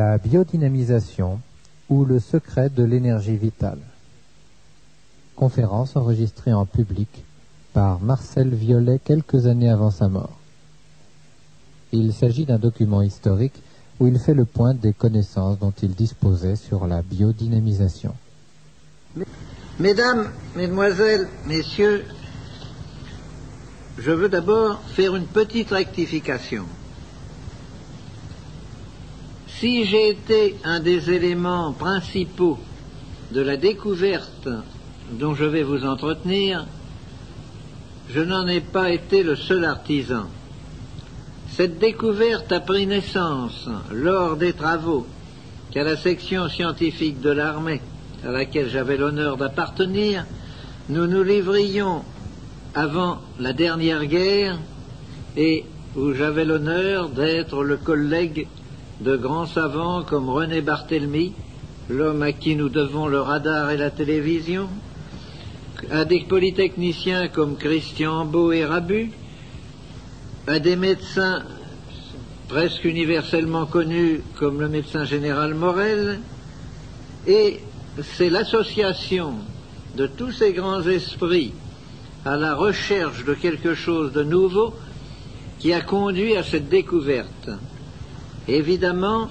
la biodynamisation ou le secret de l'énergie vitale. Conférence enregistrée en public par Marcel Violet quelques années avant sa mort. Il s'agit d'un document historique où il fait le point des connaissances dont il disposait sur la biodynamisation. Mesdames, Mesdemoiselles, Messieurs, je veux d'abord faire une petite rectification. Si j'ai été un des éléments principaux de la découverte dont je vais vous entretenir, je n'en ai pas été le seul artisan. Cette découverte a pris naissance lors des travaux qu'à la section scientifique de l'armée, à laquelle j'avais l'honneur d'appartenir, nous nous livrions avant la dernière guerre et où j'avais l'honneur d'être le collègue de grands savants comme René Barthélemy, l'homme à qui nous devons le radar et la télévision, à des polytechniciens comme Christian Beau et Rabu, à des médecins presque universellement connus comme le médecin général Morel, et c'est l'association de tous ces grands esprits à la recherche de quelque chose de nouveau qui a conduit à cette découverte. Évidemment,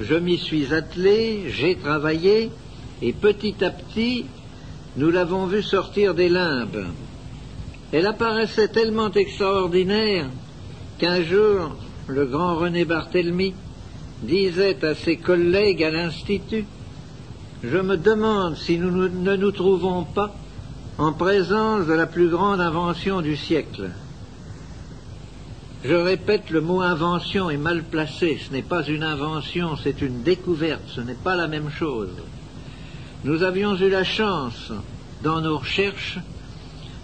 je m'y suis attelé, j'ai travaillé, et petit à petit, nous l'avons vu sortir des limbes. Elle apparaissait tellement extraordinaire qu'un jour, le grand René Barthélemy disait à ses collègues à l'Institut, je me demande si nous ne nous trouvons pas en présence de la plus grande invention du siècle. Je répète, le mot invention est mal placé. Ce n'est pas une invention, c'est une découverte. Ce n'est pas la même chose. Nous avions eu la chance, dans nos recherches,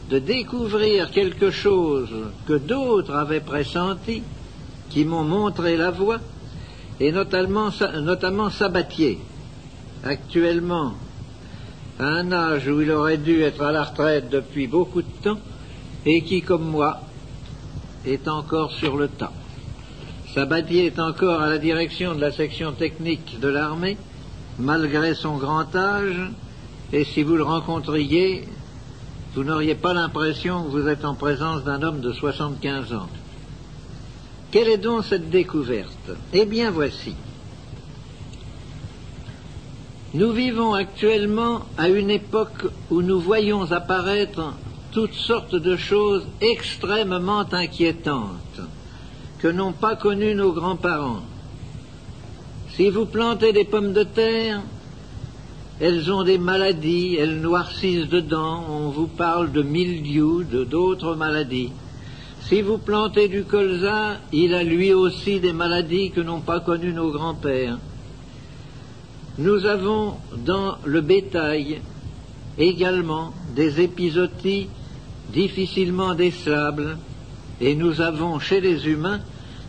de découvrir quelque chose que d'autres avaient pressenti, qui m'ont montré la voie, et notamment, notamment Sabatier. Actuellement, à un âge où il aurait dû être à la retraite depuis beaucoup de temps, et qui, comme moi, est encore sur le tas. Sabatier est encore à la direction de la section technique de l'armée, malgré son grand âge, et si vous le rencontriez, vous n'auriez pas l'impression que vous êtes en présence d'un homme de 75 ans. Quelle est donc cette découverte? Eh bien voici. Nous vivons actuellement à une époque où nous voyons apparaître toutes sortes de choses extrêmement inquiétantes que n'ont pas connues nos grands-parents. Si vous plantez des pommes de terre, elles ont des maladies, elles noircissent dedans, on vous parle de mildiou, de d'autres maladies. Si vous plantez du colza, il a lui aussi des maladies que n'ont pas connues nos grands-pères. Nous avons dans le bétail également des épisodies difficilement décelables, et nous avons chez les humains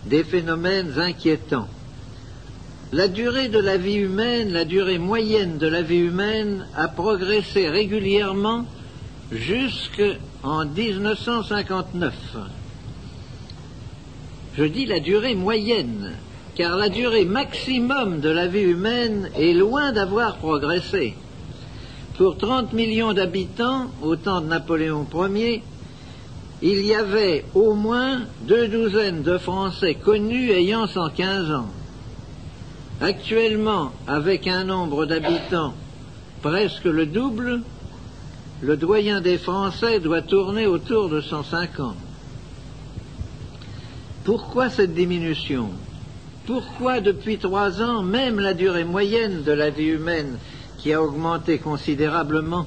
des phénomènes inquiétants. La durée de la vie humaine, la durée moyenne de la vie humaine a progressé régulièrement jusqu'en 1959. Je dis la durée moyenne, car la durée maximum de la vie humaine est loin d'avoir progressé. Pour 30 millions d'habitants, au temps de Napoléon Ier, il y avait au moins deux douzaines de Français connus ayant 115 ans. Actuellement, avec un nombre d'habitants presque le double, le doyen des Français doit tourner autour de 150. Pourquoi cette diminution? Pourquoi depuis trois ans, même la durée moyenne de la vie humaine qui a augmenté considérablement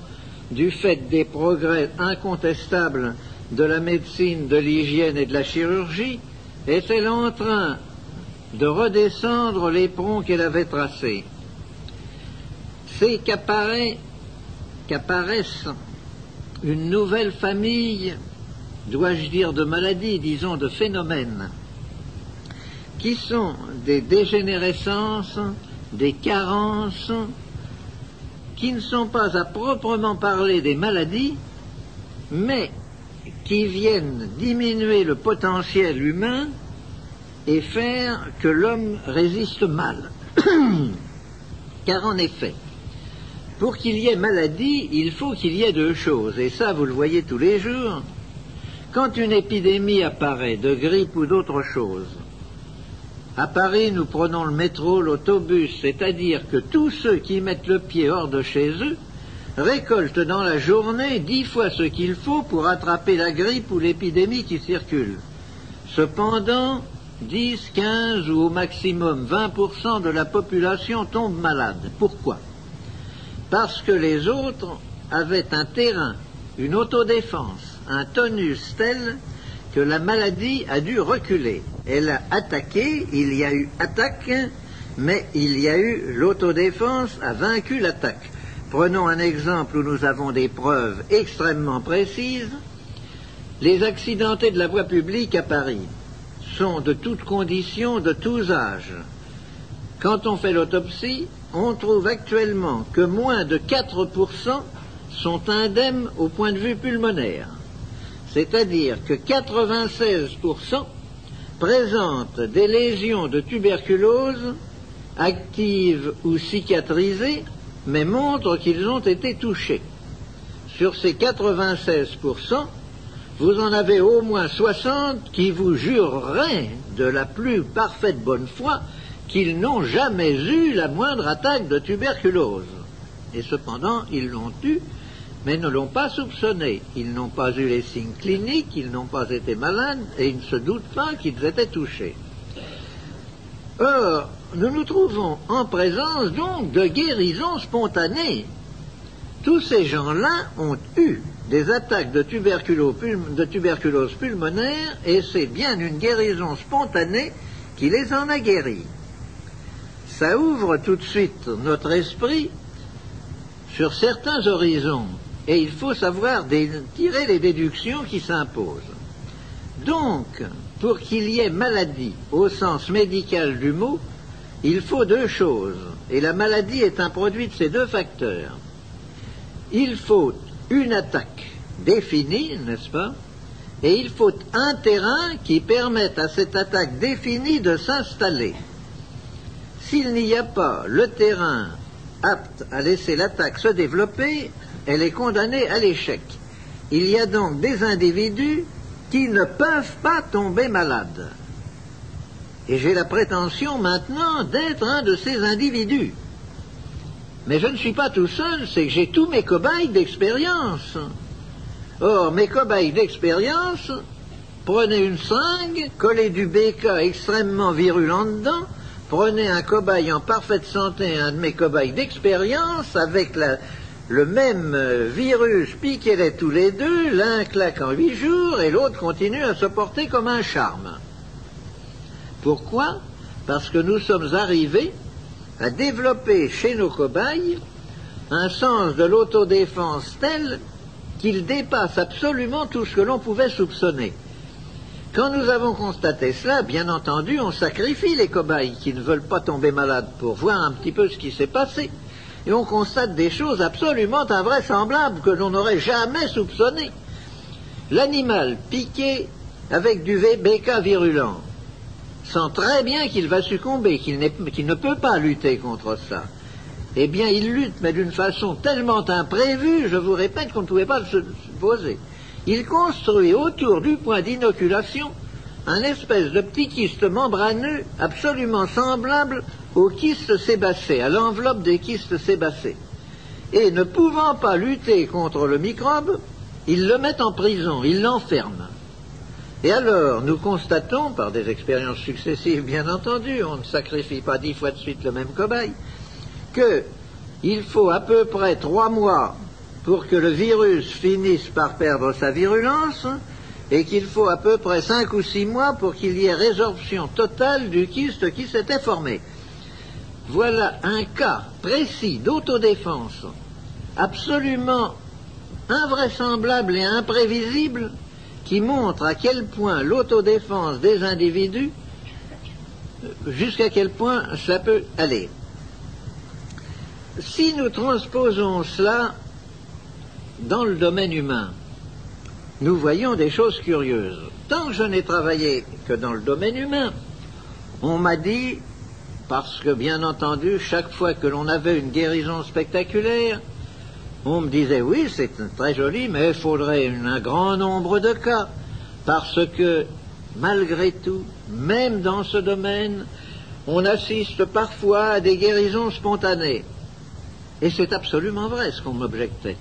du fait des progrès incontestables de la médecine, de l'hygiène et de la chirurgie, est-elle en train de redescendre l'éperon qu'elle avait tracé C'est qu'apparaissent une nouvelle famille, dois-je dire de maladies, disons de phénomènes, qui sont des dégénérescences, des carences, qui ne sont pas à proprement parler des maladies, mais qui viennent diminuer le potentiel humain et faire que l'homme résiste mal. Car en effet, pour qu'il y ait maladie, il faut qu'il y ait deux choses, et ça vous le voyez tous les jours. Quand une épidémie apparaît, de grippe ou d'autre chose, à Paris, nous prenons le métro, l'autobus, c'est-à-dire que tous ceux qui mettent le pied hors de chez eux récoltent dans la journée dix fois ce qu'il faut pour attraper la grippe ou l'épidémie qui circule. Cependant, 10, 15 ou au maximum 20% de la population tombe malade. Pourquoi? Parce que les autres avaient un terrain, une autodéfense, un tonus tel que la maladie a dû reculer. Elle a attaqué, il y a eu attaque, mais il y a eu l'autodéfense a vaincu l'attaque. Prenons un exemple où nous avons des preuves extrêmement précises. Les accidentés de la voie publique à Paris sont de toutes conditions, de tous âges. Quand on fait l'autopsie, on trouve actuellement que moins de 4% sont indemnes au point de vue pulmonaire. C'est-à-dire que 96% présentent des lésions de tuberculose actives ou cicatrisées, mais montrent qu'ils ont été touchés. Sur ces 96%, vous en avez au moins 60 qui vous jureraient de la plus parfaite bonne foi qu'ils n'ont jamais eu la moindre attaque de tuberculose. Et cependant, ils l'ont eu, mais ne l'ont pas soupçonné. Ils n'ont pas eu les signes cliniques, ils n'ont pas été malades, et ils ne se doutent pas qu'ils étaient touchés. Or, nous nous trouvons en présence donc de guérisons spontanées. Tous ces gens-là ont eu des attaques de de tuberculose pulmonaire et c'est bien une guérison spontanée qui les en a guéris. Ça ouvre tout de suite notre esprit sur certains horizons et il faut savoir tirer les déductions qui s'imposent. Donc, pour qu'il y ait maladie au sens médical du mot, il faut deux choses, et la maladie est un produit de ces deux facteurs. Il faut une attaque définie, n'est-ce pas? Et il faut un terrain qui permette à cette attaque définie de s'installer. S'il n'y a pas le terrain apte à laisser l'attaque se développer, elle est condamnée à l'échec. Il y a donc des individus qui ne peuvent pas tomber malades. Et j'ai la prétention maintenant d'être un de ces individus. Mais je ne suis pas tout seul, c'est que j'ai tous mes cobayes d'expérience. Or, mes cobayes d'expérience, prenez une seringue, collez du BK extrêmement virulent dedans, prenez un cobaye en parfaite santé, un de mes cobayes d'expérience, avec le même virus, piquez-les tous les deux, l'un claque en huit jours et l'autre continue à se porter comme un charme. Pourquoi? Parce que nous sommes arrivés à développer chez nos cobayes un sens de l'autodéfense tel qu'il dépasse absolument tout ce que l'on pouvait soupçonner. Quand nous avons constaté cela, bien entendu, on sacrifie les cobayes qui ne veulent pas tomber malades pour voir un petit peu ce qui s'est passé. Et on constate des choses absolument invraisemblables que l'on n'aurait jamais soupçonnées. L'animal piqué avec du BK virulent sent très bien qu'il va succomber, qu'il ne peut pas lutter contre ça. Eh bien, il lutte, mais d'une façon tellement imprévue, je vous répète qu'on ne pouvait pas le supposer. Il construit autour du point d'inoculation un espèce de petit kyste membraneux absolument semblable au kyste sébacé, à l'enveloppe des kystes sébacés. Et ne pouvant pas lutter contre le microbe, il le met en prison, il l'enferme. Et alors, nous constatons, par des expériences successives bien entendu, on ne sacrifie pas dix fois de suite le même cobaye, qu'il faut à peu près trois mois pour que le virus finisse par perdre sa virulence, et qu'il faut à peu près cinq ou six mois pour qu'il y ait résorption totale du kyste qui s'était formé. Voilà un cas précis d'autodéfense absolument invraisemblable et imprévisible qui montre à quel point l'autodéfense des individus, jusqu'à quel point ça peut aller. Si nous transposons cela dans le domaine humain, nous voyons des choses curieuses. Tant que je n'ai travaillé que dans le domaine humain, on m'a dit parce que bien entendu, chaque fois que l'on avait une guérison spectaculaire, on me disait oui, c'est très joli, mais il faudrait un grand nombre de cas, parce que malgré tout, même dans ce domaine, on assiste parfois à des guérisons spontanées. Et c'est absolument vrai ce qu'on m'objectait.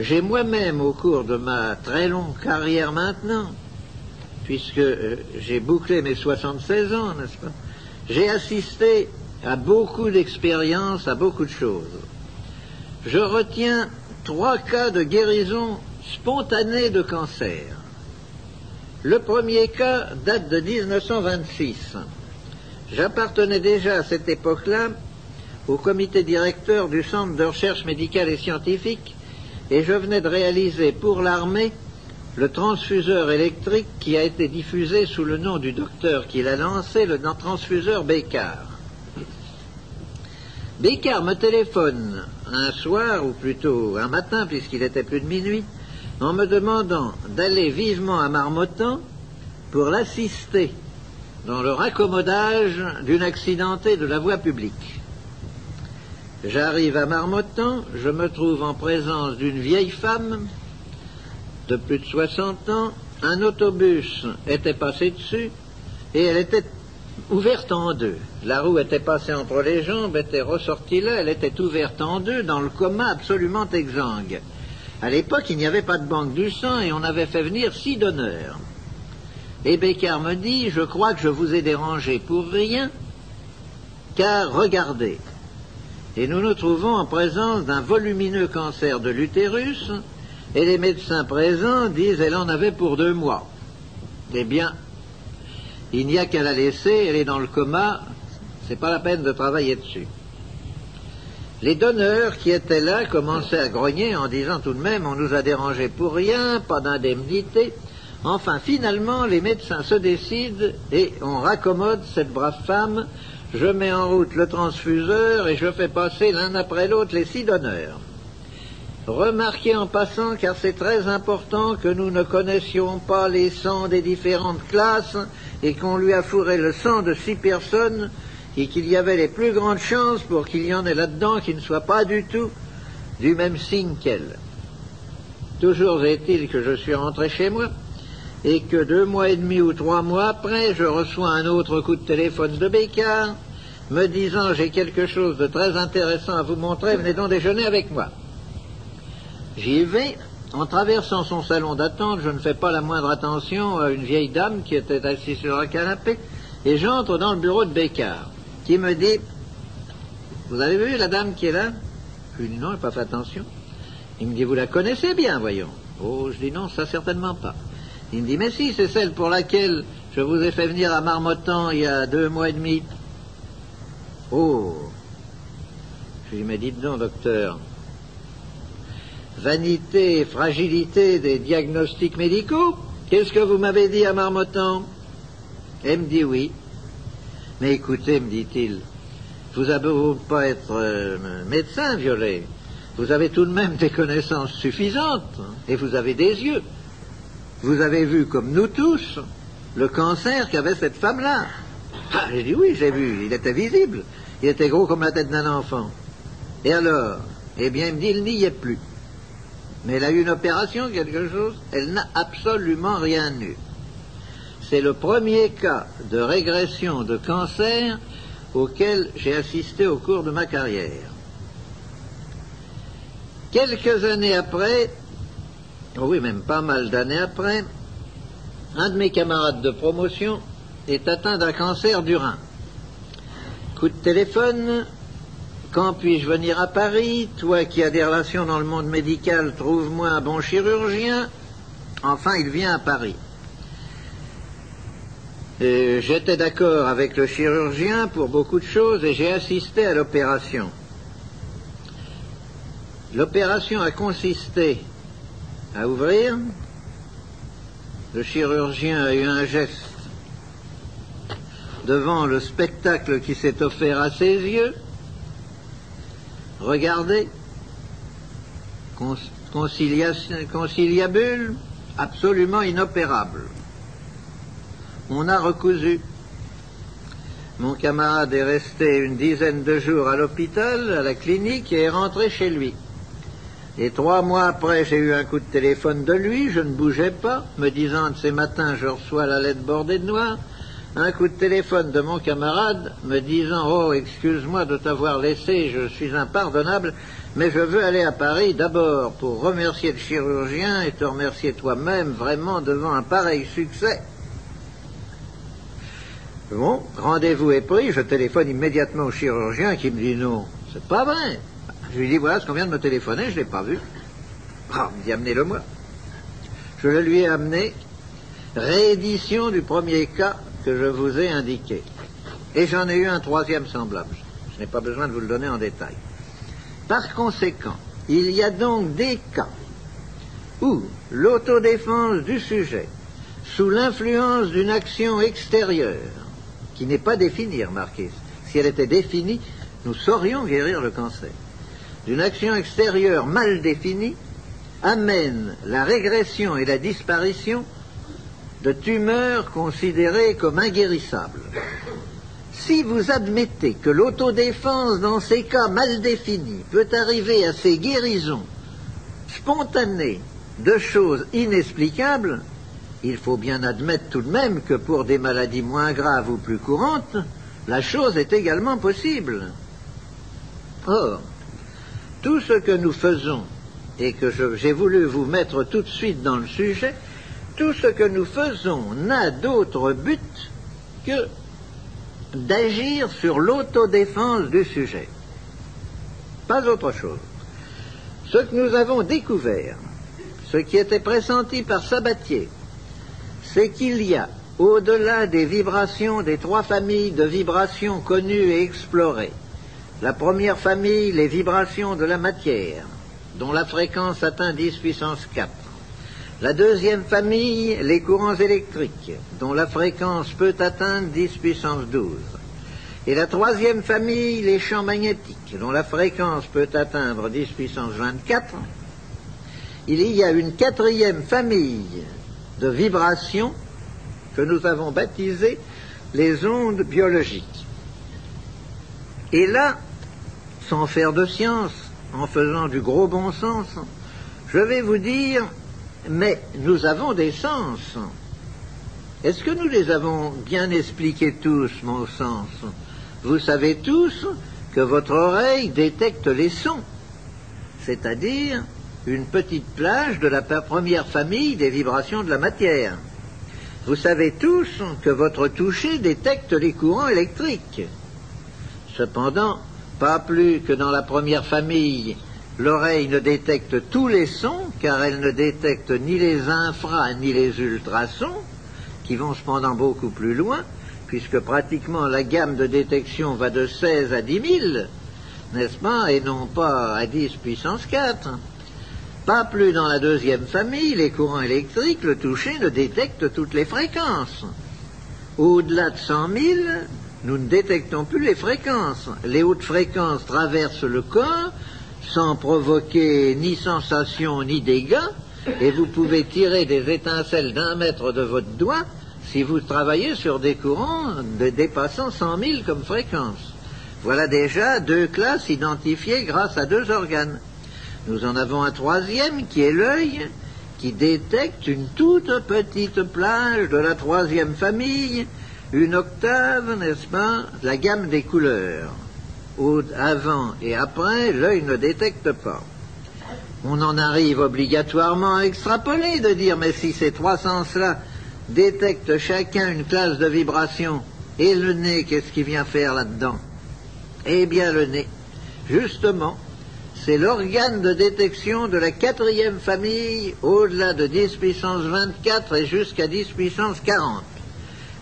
J'ai moi-même, au cours de ma très longue carrière maintenant, puisque euh, j'ai bouclé mes 76 ans, n'est-ce pas, j'ai assisté à beaucoup d'expériences, à beaucoup de choses. Je retiens trois cas de guérison spontanée de cancer. Le premier cas date de 1926. J'appartenais déjà à cette époque-là au comité directeur du Centre de recherche médicale et scientifique et je venais de réaliser pour l'armée le transfuseur électrique qui a été diffusé sous le nom du docteur qui l'a lancé, le transfuseur Bécard. Bécard me téléphone un soir, ou plutôt un matin, puisqu'il était plus de minuit, en me demandant d'aller vivement à Marmottan pour l'assister dans le raccommodage d'une accidentée de la voie publique. J'arrive à Marmottan, je me trouve en présence d'une vieille femme de plus de 60 ans, un autobus était passé dessus et elle était ouverte en deux. La roue était passée entre les jambes, était ressortie là, elle était ouverte en deux dans le coma absolument exsangue. À l'époque, il n'y avait pas de banque du sang et on avait fait venir six donneurs. Et Bécard me dit, je crois que je vous ai dérangé pour rien, car regardez. Et nous nous trouvons en présence d'un volumineux cancer de l'utérus, et les médecins présents disent elle en avait pour deux mois. Eh bien, il n'y a qu'à la laisser, elle est dans le coma, c'est pas la peine de travailler dessus. Les donneurs qui étaient là commençaient à grogner en disant tout de même on nous a dérangé pour rien, pas d'indemnité. Enfin, finalement, les médecins se décident et on raccommode cette brave femme. Je mets en route le transfuseur et je fais passer l'un après l'autre les six donneurs. Remarquez en passant, car c'est très important, que nous ne connaissions pas les sangs des différentes classes et qu'on lui a fourré le sang de six personnes et qu'il y avait les plus grandes chances pour qu'il y en ait là-dedans qui ne soient pas du tout du même signe qu'elle. Toujours est-il que je suis rentré chez moi et que deux mois et demi ou trois mois après, je reçois un autre coup de téléphone de Bécard me disant j'ai quelque chose de très intéressant à vous montrer, venez donc déjeuner avec moi. J'y vais. En traversant son salon d'attente, je ne fais pas la moindre attention à une vieille dame qui était assise sur un canapé, et j'entre dans le bureau de Bécard, qui me dit Vous avez vu la dame qui est là? Je lui dis Non, je n'ai pas fait attention. Il me dit Vous la connaissez bien, voyons. Oh, je dis non, ça certainement pas. Il me dit Mais si, c'est celle pour laquelle je vous ai fait venir à Marmottan il y a deux mois et demi. Oh Je lui dis Mais dites donc, docteur, vanité et fragilité des diagnostics médicaux Qu'est-ce que vous m'avez dit à Marmottan? Elle me dit oui. Mais écoutez, me dit-il, vous avez pas être euh, médecin, Violet. Vous avez tout de même des connaissances suffisantes hein, et vous avez des yeux. Vous avez vu, comme nous tous, le cancer qu'avait cette femme-là. Ah, j'ai dit oui, j'ai vu, il était visible. Il était gros comme la tête d'un enfant. Et alors? Eh bien, il me dit, il n'y est plus. Mais elle a eu une opération, quelque chose, elle n'a absolument rien eu. C'est le premier cas de régression de cancer auquel j'ai assisté au cours de ma carrière. Quelques années après, oh oui, même pas mal d'années après, un de mes camarades de promotion est atteint d'un cancer du rein. Coup de téléphone, quand puis-je venir à Paris? Toi qui as des relations dans le monde médical, trouve-moi un bon chirurgien. Enfin, il vient à Paris. J'étais d'accord avec le chirurgien pour beaucoup de choses et j'ai assisté à l'opération. L'opération a consisté à ouvrir. Le chirurgien a eu un geste devant le spectacle qui s'est offert à ses yeux. Regardez, conciliabule, absolument inopérable. On a recousu. Mon camarade est resté une dizaine de jours à l'hôpital, à la clinique, et est rentré chez lui. Et trois mois après, j'ai eu un coup de téléphone de lui, je ne bougeais pas, me disant de ces matins, je reçois la lettre bordée de noir. Un coup de téléphone de mon camarade me disant Oh, excuse-moi de t'avoir laissé, je suis impardonnable, mais je veux aller à Paris d'abord pour remercier le chirurgien et te remercier toi-même vraiment devant un pareil succès. Bon, rendez-vous est pris, je téléphone immédiatement au chirurgien qui me dit non, c'est pas vrai. Je lui dis voilà ce qu'on vient de me téléphoner, je ne l'ai pas vu. Ah, il me dit amenez-le moi. Je le lui ai amené, réédition du premier cas que je vous ai indiqué. Et j'en ai eu un troisième semblable. Je n'ai pas besoin de vous le donner en détail. Par conséquent, il y a donc des cas où l'autodéfense du sujet, sous l'influence d'une action extérieure, qui n'est pas définie, remarquez. Si elle était définie, nous saurions guérir le cancer. D'une action extérieure mal définie, amène la régression et la disparition de tumeurs considérées comme inguérissables. Si vous admettez que l'autodéfense dans ces cas mal définis peut arriver à ces guérisons spontanées de choses inexplicables, il faut bien admettre tout de même que pour des maladies moins graves ou plus courantes, la chose est également possible. Or, tout ce que nous faisons, et que j'ai voulu vous mettre tout de suite dans le sujet, tout ce que nous faisons n'a d'autre but que d'agir sur l'autodéfense du sujet. Pas autre chose. Ce que nous avons découvert, ce qui était pressenti par Sabatier, c'est qu'il y a, au-delà des vibrations des trois familles de vibrations connues et explorées, la première famille, les vibrations de la matière, dont la fréquence atteint 10 puissance 4. La deuxième famille, les courants électriques, dont la fréquence peut atteindre 10 puissance 12. Et la troisième famille, les champs magnétiques, dont la fréquence peut atteindre 10 puissance 24. Il y a une quatrième famille de vibrations que nous avons baptisées les ondes biologiques. Et là, sans faire de science, en faisant du gros bon sens, je vais vous dire, mais nous avons des sens. Est-ce que nous les avons bien expliqués tous, mon sens? Vous savez tous que votre oreille détecte les sons, c'est-à-dire une petite plage de la première famille des vibrations de la matière. Vous savez tous que votre toucher détecte les courants électriques. Cependant, pas plus que dans la première famille, l'oreille ne détecte tous les sons, car elle ne détecte ni les infra ni les ultrasons, qui vont cependant beaucoup plus loin, puisque pratiquement la gamme de détection va de 16 à 10 000, n'est-ce pas, et non pas à 10 puissance 4. Pas plus dans la deuxième famille, les courants électriques, le toucher ne détecte toutes les fréquences. Au-delà de 100 000, nous ne détectons plus les fréquences. Les hautes fréquences traversent le corps sans provoquer ni sensation ni dégâts, et vous pouvez tirer des étincelles d'un mètre de votre doigt si vous travaillez sur des courants dépassant 100 000 comme fréquence. Voilà déjà deux classes identifiées grâce à deux organes. Nous en avons un troisième qui est l'œil, qui détecte une toute petite plage de la troisième famille, une octave, n'est-ce pas, la gamme des couleurs. Avant et après, l'œil ne détecte pas. On en arrive obligatoirement à extrapoler, de dire, mais si ces trois sens-là détectent chacun une classe de vibration, et le nez, qu'est-ce qu'il vient faire là-dedans? Eh bien, le nez, justement, c'est l'organe de détection de la quatrième famille au-delà de 10 puissance 24 et jusqu'à 10 puissance 40.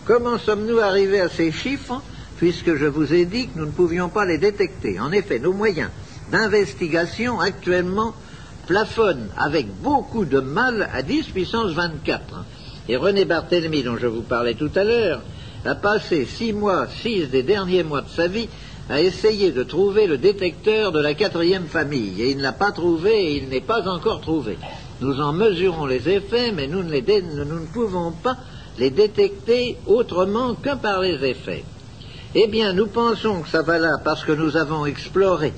Comment sommes-nous arrivés à ces chiffres? Puisque je vous ai dit que nous ne pouvions pas les détecter En effet, nos moyens d'investigation actuellement plafonnent avec beaucoup de mal à 10 puissance 24. Et René Barthélemy, dont je vous parlais tout à l'heure, a passé six mois, six des derniers mois de sa vie a essayé de trouver le détecteur de la quatrième famille, et il ne l'a pas trouvé et il n'est pas encore trouvé. Nous en mesurons les effets, mais nous ne pouvons pas les détecter autrement que par les effets. Eh bien, nous pensons que ça va là parce que nous avons exploré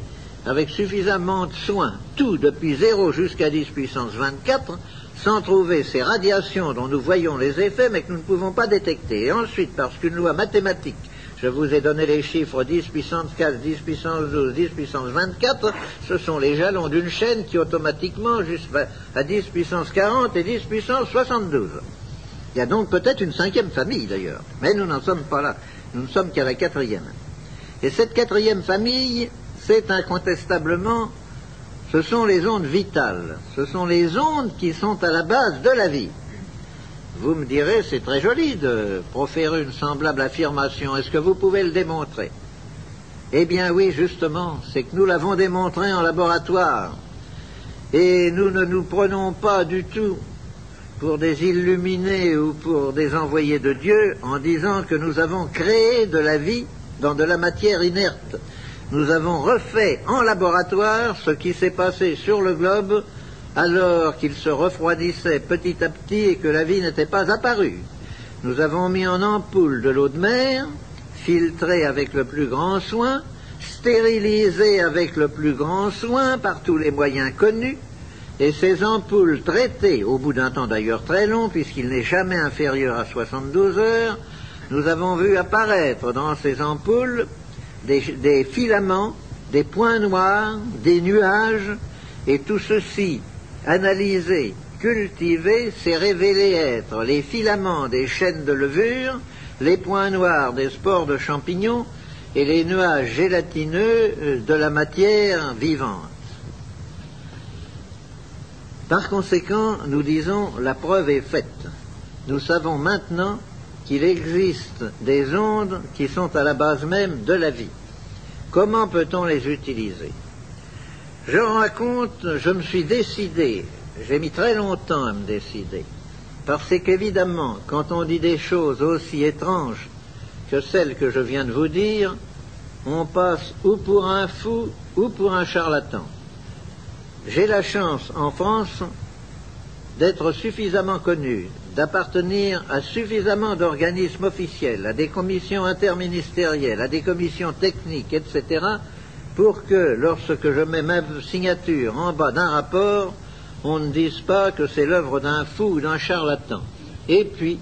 avec suffisamment de soin tout depuis 0 jusqu'à 10 puissance 24 sans trouver ces radiations dont nous voyons les effets mais que nous ne pouvons pas détecter. Et ensuite, parce qu'une loi mathématique, je vous ai donné les chiffres 10 puissance 4, 10 puissance 12, 10 puissance 24, ce sont les jalons d'une chaîne qui automatiquement, jusqu'à à 10 puissance 40 et 10 puissance 72. Il y a donc peut-être une cinquième famille d'ailleurs, mais nous n'en sommes pas là. Nous ne sommes qu'à la quatrième. Et cette quatrième famille, c'est incontestablement, ce sont les ondes vitales, ce sont les ondes qui sont à la base de la vie. Vous me direz, c'est très joli de proférer une semblable affirmation, est-ce que vous pouvez le démontrer? Eh bien oui, justement, c'est que nous l'avons démontré en laboratoire. Et nous ne nous prenons pas du tout pour des illuminés ou pour des envoyés de Dieu en disant que nous avons créé de la vie dans de la matière inerte. Nous avons refait en laboratoire ce qui s'est passé sur le globe alors qu'il se refroidissait petit à petit et que la vie n'était pas apparue. Nous avons mis en ampoule de l'eau de mer, filtrée avec le plus grand soin, stérilisée avec le plus grand soin par tous les moyens connus, et ces ampoules traitées, au bout d'un temps d'ailleurs très long, puisqu'il n'est jamais inférieur à 72 heures, nous avons vu apparaître dans ces ampoules des, filaments, des points noirs, des nuages, et tout ceci, analysé, cultivé, s'est révélé être les filaments des chaînes de levure, les points noirs des spores de champignons et les nuages gélatineux de la matière vivante. Par conséquent, nous disons la preuve est faite. Nous savons maintenant qu'il existe des ondes qui sont à la base même de la vie. Comment peut-on les utiliser? Je raconte, je me suis décidé, j'ai mis très longtemps à me décider, parce qu'évidemment, quand on dit des choses aussi étranges que celles que je viens de vous dire, on passe ou pour un fou ou pour un charlatan. J'ai la chance en France d'être suffisamment connu, d'appartenir à suffisamment d'organismes officiels, à des commissions interministérielles, à des commissions techniques, etc., pour que lorsque je mets ma signature en bas d'un rapport, on ne dise pas que c'est l'œuvre d'un fou ou d'un charlatan. Et puis,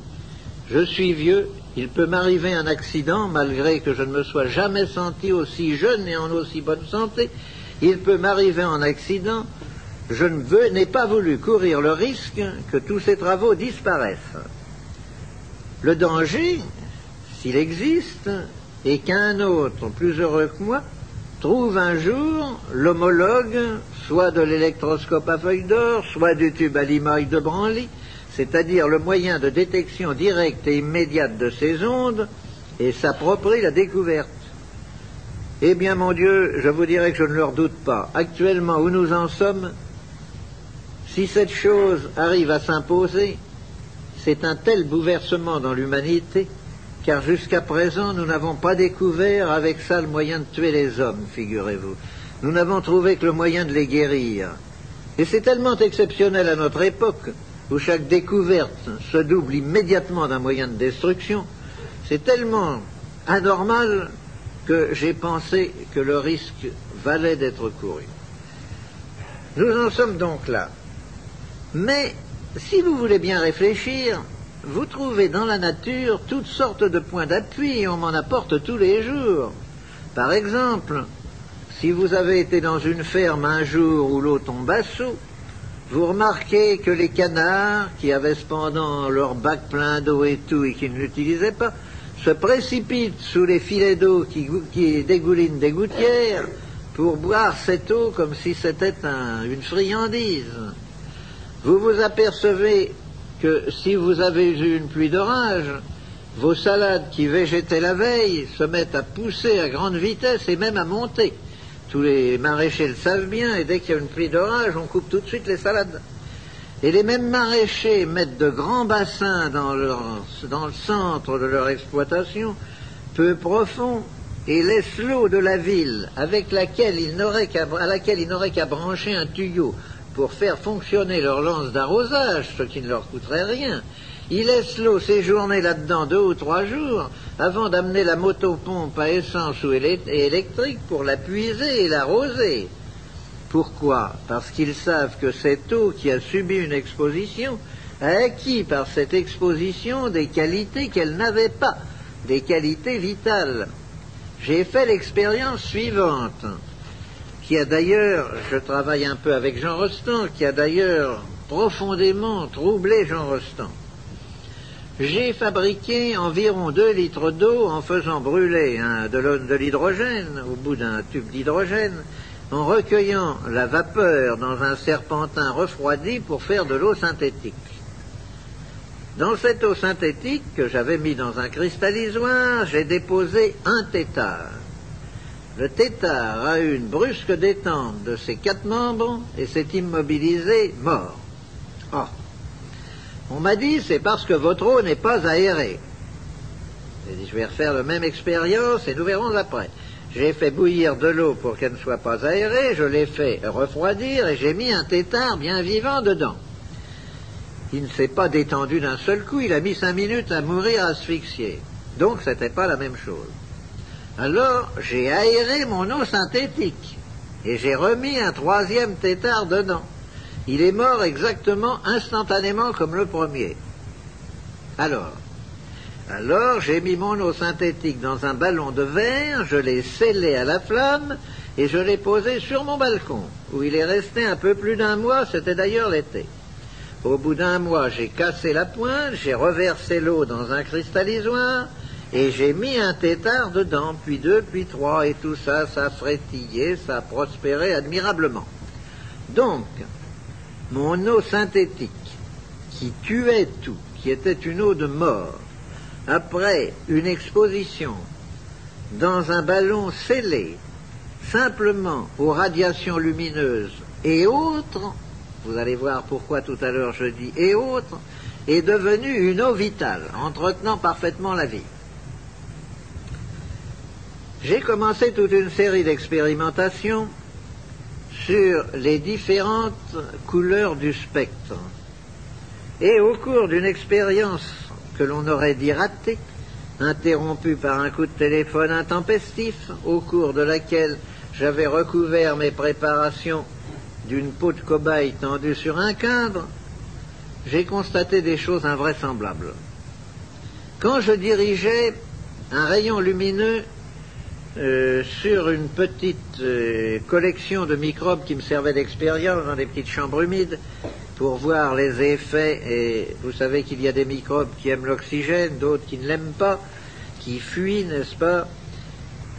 je suis vieux, il peut m'arriver un accident, malgré que je ne me sois jamais senti aussi jeune et en aussi bonne santé, il peut m'arriver un accident, je n'ai pas voulu courir le risque que tous ces travaux disparaissent. Le danger, s'il existe, est qu'un autre, plus heureux que moi, trouve un jour l'homologue, soit de l'électroscope à feuille d'or, soit du tube à l'image de Branly, c'est-à-dire le moyen de détection directe et immédiate de ces ondes, et s'approprie la découverte. Eh bien, mon Dieu, je vous dirais que je ne leur doute pas. Actuellement, où nous en sommes, si cette chose arrive à s'imposer, c'est un tel bouleversement dans l'humanité, car jusqu'à présent, nous n'avons pas découvert avec ça le moyen de tuer les hommes, figurez-vous. Nous n'avons trouvé que le moyen de les guérir. Et c'est tellement exceptionnel à notre époque, où chaque découverte se double immédiatement d'un moyen de destruction, c'est tellement anormal que j'ai pensé que le risque valait d'être couru. Nous en sommes donc là. Mais si vous voulez bien réfléchir, vous trouvez dans la nature toutes sortes de points d'appui on m'en apporte tous les jours. Par exemple, si vous avez été dans une ferme un jour où l'eau tombe à sous, vous remarquez que les canards, qui avaient cependant leur bac plein d'eau et tout et qui ne l'utilisaient pas, se précipitent sous les filets d'eau qui, dégoulinent des gouttières pour boire cette eau comme si c'était une friandise. Vous vous apercevez que si vous avez eu une pluie d'orage, vos salades qui végétaient la veille se mettent à pousser à grande vitesse et même à monter. Tous les maraîchers le savent bien, et dès qu'il y a une pluie d'orage, on coupe tout de suite les salades. Et les mêmes maraîchers mettent de grands bassins dans, le centre de leur exploitation, peu profonds, et laissent l'eau de la ville avec laquelle à laquelle ils n'auraient qu'à brancher un tuyau pour faire fonctionner leur lance d'arrosage, ce qui ne leur coûterait rien. il laisse l'eau séjourner là-dedans deux ou trois jours avant d'amener la motopompe à essence ou électrique pour la puiser et l'arroser. Pourquoi? Parce qu'ils savent que cette eau qui a subi une exposition a acquis par cette exposition des qualités qu'elle n'avait pas, des qualités vitales. J'ai fait l'expérience suivante, qui a d'ailleurs, je travaille un peu avec Jean Rostand, qui a d'ailleurs profondément troublé Jean Rostand. J'ai fabriqué environ 2 litres d'eau en faisant brûler de l'hydrogène au bout d'un tube d'hydrogène, en recueillant la vapeur dans un serpentin refroidi pour faire de l'eau synthétique. Dans cette eau synthétique que j'avais mis dans un cristallisoire, j'ai déposé un tétard. Le tétard a eu une brusque détente de ses quatre membres et s'est immobilisé mort. Ah. On m'a dit, c'est parce que votre eau n'est pas aérée. J'ai dit, je vais refaire la même expérience et nous verrons après. J'ai fait bouillir de l'eau pour qu'elle ne soit pas aérée, je l'ai fait refroidir et j'ai mis un tétard bien vivant dedans. Il ne s'est pas détendu d'un seul coup, il a mis cinq minutes à mourir asphyxié. Donc ce n'était pas la même chose. Alors j'ai aéré mon eau synthétique et j'ai remis un troisième tétard dedans. Il est mort exactement instantanément comme le premier. Alors, alors j'ai mis mon eau synthétique dans un ballon de verre, je l'ai scellé à la flamme et je l'ai posé sur mon balcon, où il est resté un peu plus d'un mois, c'était d'ailleurs l'été. Au bout d'un mois, j'ai cassé la pointe, j'ai reversé l'eau dans un cristallisoire et j'ai mis un tétard dedans, puis deux, puis trois, et tout ça, ça a frétillé, ça a prospéré admirablement. Donc, mon eau synthétique, qui tuait tout, qui était une eau de mort, après une exposition dans un ballon scellé simplement aux radiations lumineuses et autres, vous allez voir pourquoi tout à l'heure je dis et autres, est devenue une eau vitale, entretenant parfaitement la vie. J'ai commencé toute une série d'expérimentations sur les différentes couleurs du spectre. Et au cours d'une expérience que l'on aurait dit ratée, interrompue par un coup de téléphone intempestif, au cours de laquelle j'avais recouvert mes préparations d'une peau de cobaye tendue sur un cadre, j'ai constaté des choses invraisemblables. Quand je dirigeais un rayon lumineux euh, sur une petite euh, collection de microbes qui me servait d'expérience dans des petites chambres humides pour voir les effets. Et vous savez qu'il y a des microbes qui aiment l'oxygène, d'autres qui ne l'aiment pas, qui fuient, n'est-ce pas?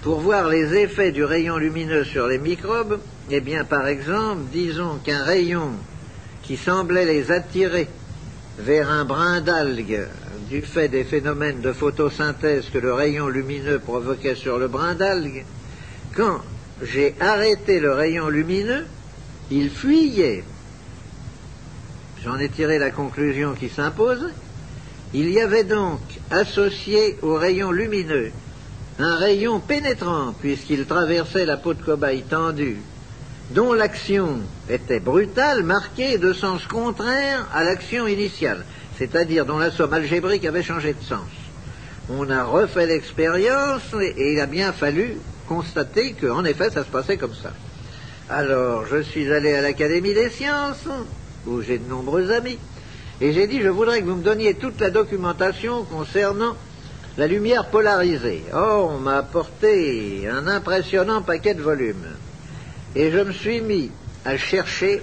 Pour voir les effets du rayon lumineux sur les microbes, eh bien, par exemple, disons qu'un rayon qui semblait les attirer vers un brin d'algue du fait des phénomènes de photosynthèse que le rayon lumineux provoquait sur le brin d'algue, quand j'ai arrêté le rayon lumineux, il fuyait. J'en ai tiré la conclusion qui s'impose. Il y avait donc associé au rayon lumineux un rayon pénétrant, puisqu'il traversait la peau de cobaye tendue, dont l'action était brutale, marquée de sens contraire à l'action initiale c'est-à-dire dont la somme algébrique avait changé de sens. On a refait l'expérience et il a bien fallu constater qu'en effet ça se passait comme ça. Alors je suis allé à l'Académie des sciences, où j'ai de nombreux amis, et j'ai dit je voudrais que vous me donniez toute la documentation concernant la lumière polarisée. Or, on m'a apporté un impressionnant paquet de volumes. Et je me suis mis à chercher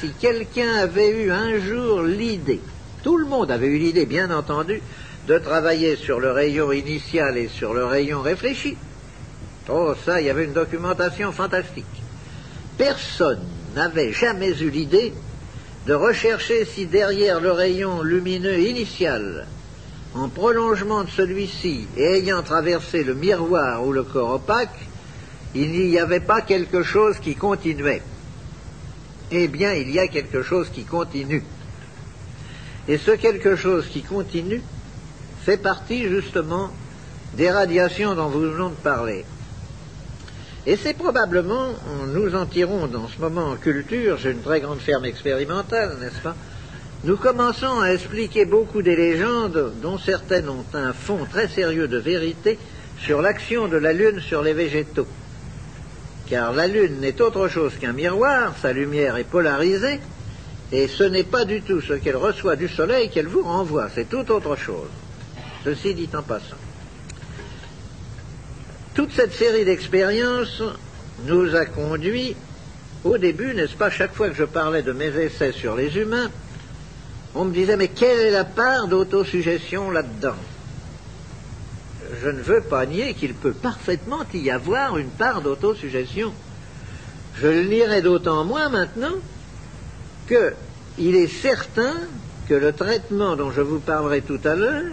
si quelqu'un avait eu un jour l'idée tout le monde avait eu l'idée, bien entendu, de travailler sur le rayon initial et sur le rayon réfléchi. Oh, ça, il y avait une documentation fantastique. Personne n'avait jamais eu l'idée de rechercher si derrière le rayon lumineux initial, en prolongement de celui-ci et ayant traversé le miroir ou le corps opaque, il n'y avait pas quelque chose qui continuait. Eh bien, il y a quelque chose qui continue. Et ce quelque chose qui continue fait partie justement des radiations dont vous venons de parler. Et c'est probablement, nous en tirons dans ce moment en culture, j'ai une très grande ferme expérimentale, n'est-ce pas? Nous commençons à expliquer beaucoup des légendes dont certaines ont un fond très sérieux de vérité sur l'action de la Lune sur les végétaux. Car la Lune n'est autre chose qu'un miroir, sa lumière est polarisée, et ce n'est pas du tout ce qu'elle reçoit du Soleil qu'elle vous renvoie, c'est tout autre chose. Ceci dit en passant. Toute cette série d'expériences nous a conduit, au début, n'est-ce pas, chaque fois que je parlais de mes essais sur les humains, on me disait, mais quelle est la part d'autosuggestion là-dedans? Je ne veux pas nier qu'il peut parfaitement y avoir une part d'autosuggestion. Je le lirai d'autant moins maintenant qu'il est certain que le traitement dont je vous parlerai tout à l'heure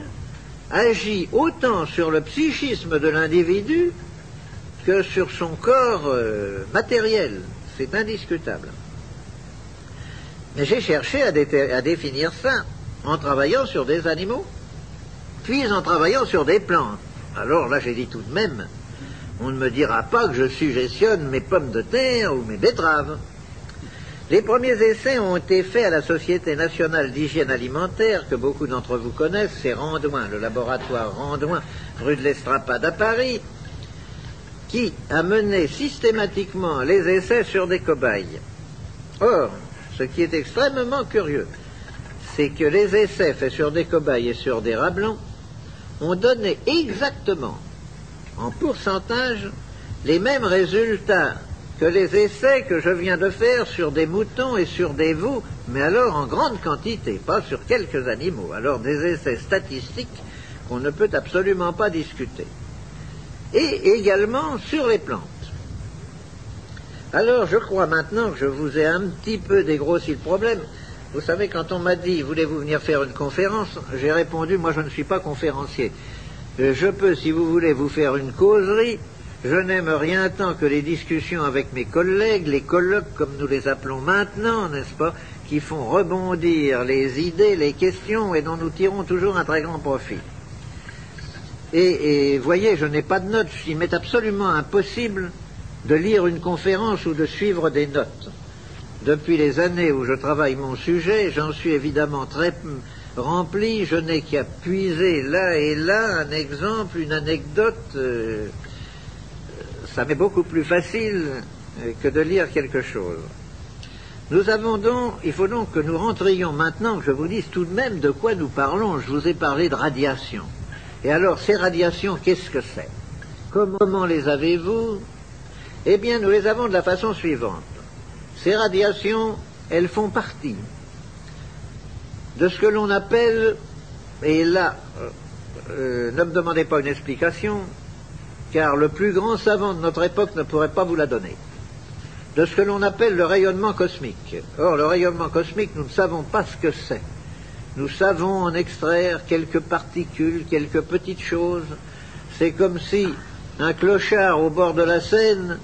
agit autant sur le psychisme de l'individu que sur son corps euh, matériel. C'est indiscutable. Mais j'ai cherché à, à, définir ça en travaillant sur des animaux, puis en travaillant sur des plantes. Alors là, j'ai dit tout de même, on ne me dira pas que je suggestionne mes pommes de terre ou mes betteraves. Les premiers essais ont été faits à la Société nationale d'hygiène alimentaire, que beaucoup d'entre vous connaissent, c'est Randouin, le laboratoire Randouin, rue de l'Estrapade à Paris, qui a mené systématiquement les essais sur des cobayes. Or, ce qui est extrêmement curieux, c'est que les essais faits sur des cobayes et sur des rats blancs ont donné exactement, en pourcentage, les mêmes résultats que les essais que je viens de faire sur des moutons et sur des veaux, mais alors en grande quantité, pas sur quelques animaux. Alors des essais statistiques qu'on ne peut absolument pas discuter. Et également sur les plantes. Alors je crois maintenant que je vous ai un petit peu dégrossi le problème. Vous savez, quand on m'a dit, voulez-vous venir faire une conférence J'ai répondu, moi je ne suis pas conférencier. Euh, je peux, si vous voulez, vous faire une causerie je n'aime rien tant que les discussions avec mes collègues, les colloques comme nous les appelons maintenant, n'est-ce pas, qui font rebondir les idées, les questions et dont nous tirons toujours un très grand profit. Et, voyez, je n'ai pas de notes, il m'est absolument impossible de lire une conférence ou de suivre des notes. Depuis les années où je travaille mon sujet, j'en suis évidemment très rempli, je n'ai qu'à puiser là et là un exemple, une anecdote. Euh, ça m'est beaucoup plus facile euh, que de lire quelque chose. Nous avons donc, il faut donc que nous rentrions maintenant, que je vous dise tout de même de quoi nous parlons. Je vous ai parlé de radiation. Et alors, ces radiations, qu'est-ce que c'est? Comment les avez-vous? Eh bien, nous les avons de la façon suivante. Ces radiations, elles font partie de ce que l'on appelle, et là, euh, euh, ne me demandez pas une explication, car le plus grand savant de notre époque ne pourrait pas vous la donner, de ce que l'on appelle le rayonnement cosmique. Or, le rayonnement cosmique, nous ne savons pas ce que c'est. Nous savons en extraire quelques particules, quelques petites choses. C'est comme si un clochard au bord de la Seine,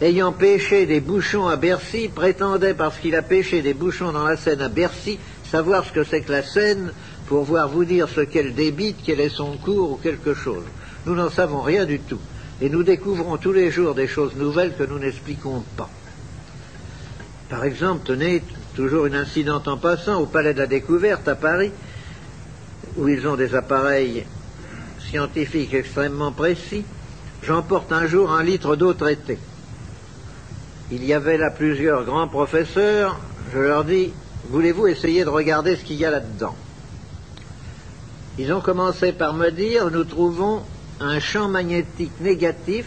ayant pêché des bouchons à Bercy, prétendait, parce qu'il a pêché des bouchons dans la Seine à Bercy, savoir ce que c'est que la Seine pour voir vous dire ce qu'elle débite, quel est son cours ou quelque chose. Nous n'en savons rien du tout. Et nous découvrons tous les jours des choses nouvelles que nous n'expliquons pas. Par exemple, tenez, toujours une incidente en passant, au Palais de la Découverte à Paris, où ils ont des appareils scientifiques extrêmement précis, j'emporte un jour un litre d'eau traitée. Il y avait là plusieurs grands professeurs, je leur dis, voulez-vous essayer de regarder ce qu'il y a là-dedans? Ils ont commencé par me dire, nous trouvons un champ magnétique négatif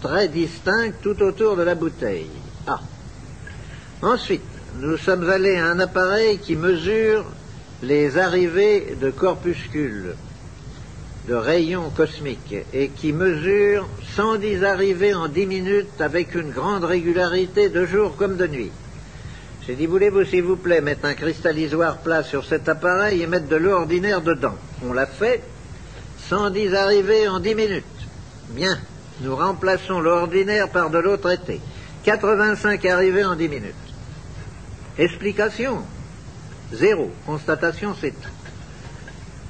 très distinct tout autour de la bouteille. Ah. Ensuite, nous sommes allés à un appareil qui mesure les arrivées de corpuscules, de rayons cosmiques, et qui mesure 110 arrivées en 10 minutes avec une grande régularité de jour comme de nuit. J'ai dit, voulez-vous s'il vous plaît mettre un cristallisoire plat sur cet appareil et mettre de l'eau ordinaire dedans? On l'a fait, 110 arrivées en 10 minutes. Bien, nous remplaçons l'ordinaire par de l'eau traitée. 85 arrivées en 10 minutes. Explication Zéro. Constatation, c'est tout.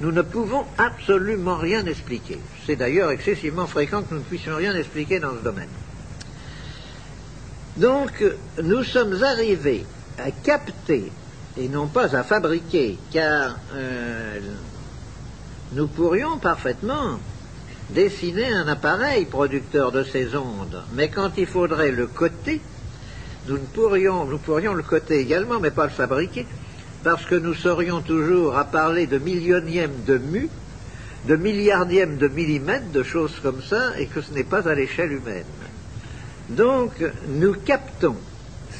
Nous ne pouvons absolument rien expliquer. C'est d'ailleurs excessivement fréquent que nous ne puissions rien expliquer dans ce domaine. Donc, nous sommes arrivés à capter et non pas à fabriquer, car euh, nous pourrions parfaitement dessiner un appareil producteur de ces ondes, mais quand il faudrait le coter, nous, pourrions, nous pourrions le coter également, mais pas le fabriquer, parce que nous serions toujours à parler de millionième de mu, de milliardième de millimètre, de choses comme ça, et que ce n'est pas à l'échelle humaine. Donc, nous captons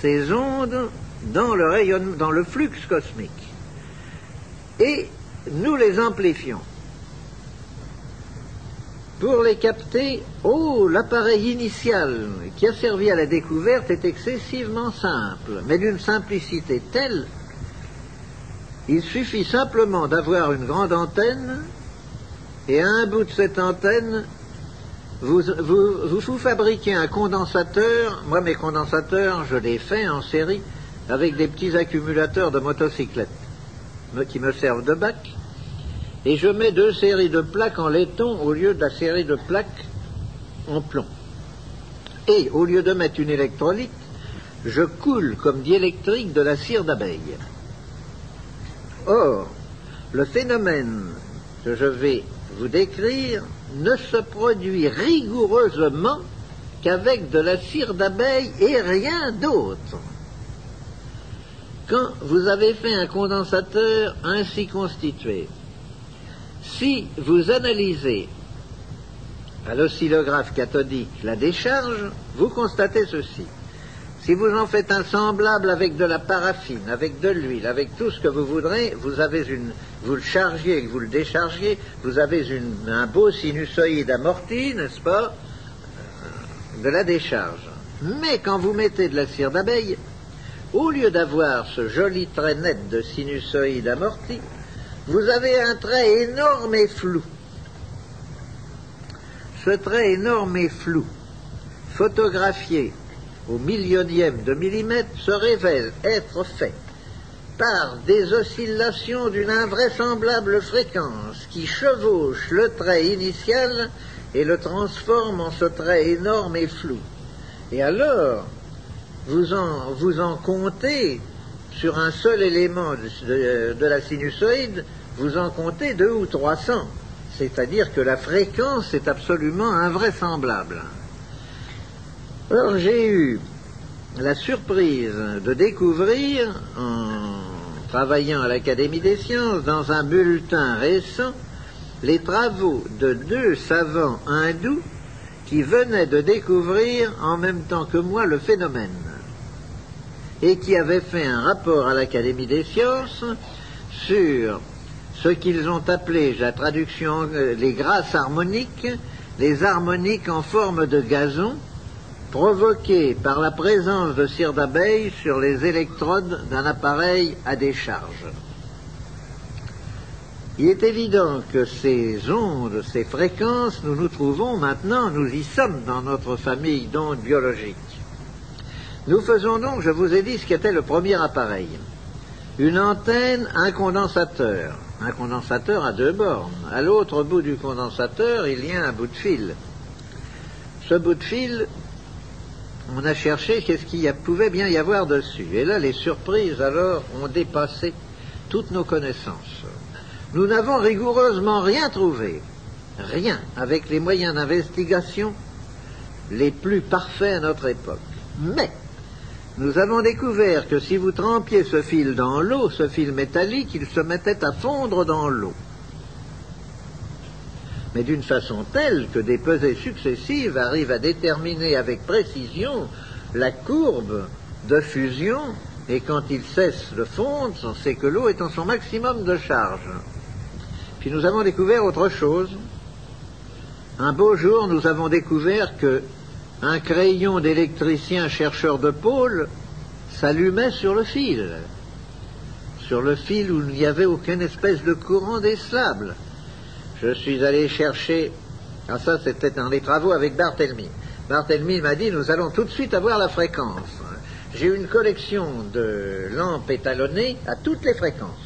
ces ondes dans le, rayonnement, dans le flux cosmique. Et nous les amplifions. Pour les capter, oh, l'appareil initial qui a servi à la découverte est excessivement simple, mais d'une simplicité telle, il suffit simplement d'avoir une grande antenne, et à un bout de cette antenne, vous, vous, vous, fabriquez un condensateur. Moi, mes condensateurs, je les fais en série avec des petits accumulateurs de motocyclettes qui me servent de bac. Et je mets deux séries de plaques en laiton au lieu de la série de plaques en plomb. Et au lieu de mettre une électrolyte, je coule comme diélectrique de la cire d'abeille. Or, le phénomène que je vais vous décrire ne se produit rigoureusement qu'avec de la cire d'abeille et rien d'autre. Quand vous avez fait un condensateur ainsi constitué, si vous analysez à l'oscillographe cathodique la décharge, vous constatez ceci. Si vous en faites un semblable avec de la paraffine, avec de l'huile, avec tout ce que vous voudrez, vous avez une, vous le chargiez et vous le déchargiez, vous avez un beau sinusoïde amorti, n'est-ce pas, euh, de la décharge. Mais quand vous mettez de la cire d'abeille, au lieu d'avoir ce joli trait net de sinusoïde amorti, vous avez un trait énorme et flou. Ce trait énorme et flou, photographié au millionième de millimètre se révèle être fait par des oscillations d'une invraisemblable fréquence qui chevauche le trait initial et le transforme en ce trait énorme et flou. Et alors, vous en, vous en comptez sur un seul élément de, la sinusoïde, vous en comptez deux ou trois cents. C'est-à-dire que la fréquence est absolument invraisemblable. Alors j'ai eu la surprise de découvrir, en travaillant à l'Académie des sciences, dans un bulletin récent, les travaux de deux savants hindous qui venaient de découvrir en même temps que moi le phénomène et qui avaient fait un rapport à l'Académie des sciences sur ce qu'ils ont appelé, la traduction, euh, les grâces harmoniques, les harmoniques en forme de gazon, provoquée par la présence de cire d'abeille sur les électrodes d'un appareil à décharge. Il est évident que ces ondes, ces fréquences, nous nous trouvons maintenant, nous y sommes dans notre famille d'ondes biologiques. Nous faisons donc, je vous ai dit ce qu'était le premier appareil. Une antenne, un condensateur. Un condensateur à deux bornes. À l'autre bout du condensateur, il y a un bout de fil. Ce bout de fil on a cherché qu'est-ce qu'il pouvait bien y avoir dessus. Et là, les surprises, alors, ont dépassé toutes nos connaissances. Nous n'avons rigoureusement rien trouvé. Rien, avec les moyens d'investigation les plus parfaits à notre époque. Mais, nous avons découvert que si vous trempiez ce fil dans l'eau, ce fil métallique, il se mettait à fondre dans l'eau mais d'une façon telle que des pesées successives arrivent à déterminer avec précision la courbe de fusion, et quand il cesse de fondre, on sait que l'eau est en son maximum de charge. Puis nous avons découvert autre chose. Un beau jour, nous avons découvert que un crayon d'électricien chercheur de pôle s'allumait sur le fil, sur le fil où il n'y avait aucune espèce de courant décelable je suis allé chercher, ah ça c'était dans les travaux avec Barthélemy. Barthélemy m'a dit, nous allons tout de suite avoir la fréquence. J'ai une collection de lampes étalonnées à toutes les fréquences.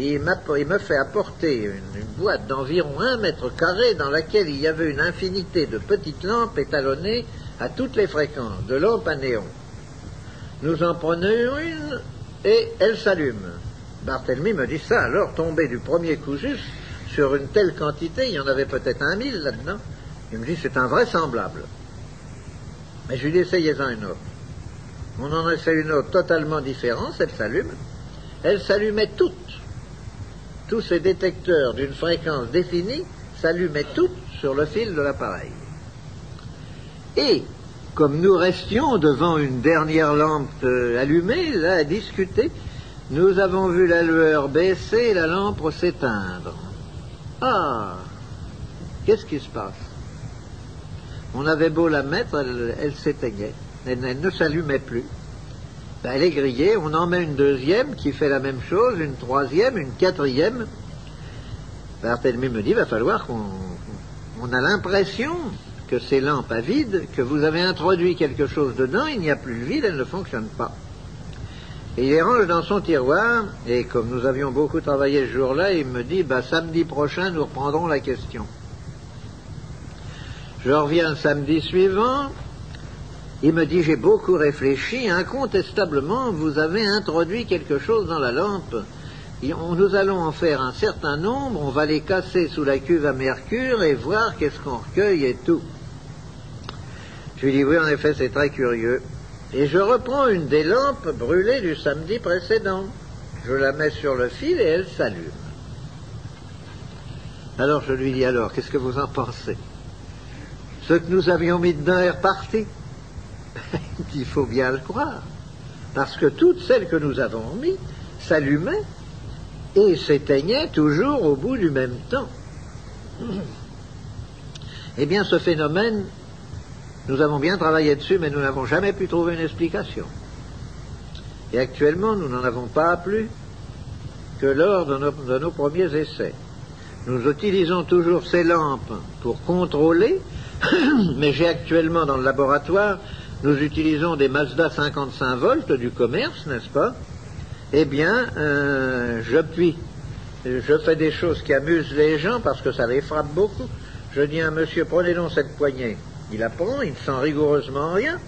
Il, me fait apporter une, boîte d'environ un mètre carré dans laquelle il y avait une infinité de petites lampes étalonnées à toutes les fréquences, de lampes à néon. Nous en prenons une et elle s'allume. Barthélemy me dit ça, alors tombé du premier coup juste sur une telle quantité, il y en avait peut-être un mille là-dedans. Il me dit c'est invraisemblable. Mais je lui dis essayez-en une autre. On en essaie une autre totalement différente, elle s'allume. Elle s'allumait toutes. Tous ces détecteurs d'une fréquence définie s'allumaient toutes sur le fil de l'appareil. Et comme nous restions devant une dernière lampe euh, allumée, là, à discuter, nous avons vu la lueur baisser et la lampe s'éteindre. Ah Qu'est-ce qui se passe? On avait beau la mettre, elle, s'éteignait. Elle, ne s'allumait plus. Ben, elle est grillée, on en met une deuxième qui fait la même chose, une troisième, une quatrième. Barthélemy me dit, va falloir qu'on on a l'impression que ces lampes à vide, que vous avez introduit quelque chose dedans, il n'y a plus de vide, elles ne fonctionnent pas. Et il les range dans son tiroir, et comme nous avions beaucoup travaillé ce jour-là, il me dit, bah, samedi prochain, nous reprendrons la question. Je reviens samedi suivant, il me dit, j'ai beaucoup réfléchi, incontestablement, vous avez introduit quelque chose dans la lampe. nous allons en faire un certain nombre, on va les casser sous la cuve à mercure et voir qu'est-ce qu'on recueille et tout. Je lui dis oui, en effet, c'est très curieux. Et je reprends une des lampes brûlées du samedi précédent. Je la mets sur le fil et elle s'allume. Alors je lui dis alors, qu'est-ce que vous en pensez? Ce que nous avions mis dedans est reparti. Il faut bien le croire. Parce que toutes celles que nous avons mis s'allumaient et s'éteignaient toujours au bout du même temps. Eh bien, ce phénomène nous avons bien travaillé dessus, mais nous n'avons jamais pu trouver une explication. Et actuellement, nous n'en avons pas plus que lors de nos, premiers essais. Nous utilisons toujours ces lampes pour contrôler, mais j'ai actuellement dans le laboratoire, nous utilisons des Mazda 55 volts du commerce, n'est-ce pas? Eh bien, euh, je puis, je fais des choses qui amusent les gens parce que ça les frappe beaucoup. Je dis à monsieur, prenez donc cette poignée. Il apprend, il ne sent rigoureusement rien.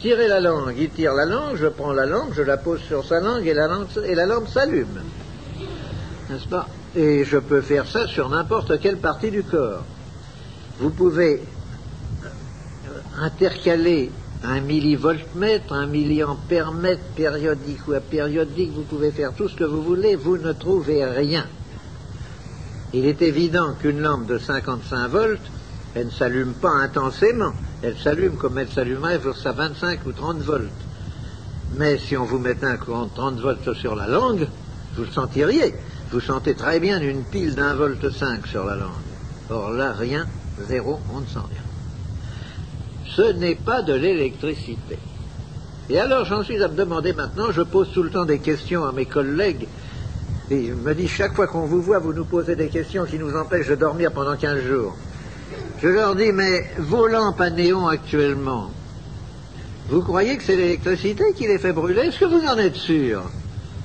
Tirez la langue, il tire la langue, je prends la langue, je la pose sur sa langue et la, la lampe s'allume. N'est-ce pas? Et je peux faire ça sur n'importe quelle partie du corps. Vous pouvez intercaler un millivoltmètre, un milliampère-mètre périodique ou apériodique, vous pouvez faire tout ce que vous voulez, vous ne trouvez rien. Il est évident qu'une lampe de 55 volts elle ne s'allume pas intensément. Elle s'allume comme elle s'allumerait sur sa 25 ou 30 volts. Mais si on vous mettait un courant de 30 volts sur la langue, vous le sentiriez. Vous sentez très bien une pile d'un volt 5 sur la langue. Or là, rien, zéro, on ne sent rien. Ce n'est pas de l'électricité. Et alors j'en suis à me demander maintenant, je pose tout le temps des questions à mes collègues, et ils me disent chaque fois qu'on vous voit, vous nous posez des questions qui nous empêchent de dormir pendant 15 jours. Je leur dis, mais vos lampes à néon actuellement, vous croyez que c'est l'électricité qui les fait brûler? Est-ce que vous en êtes sûr?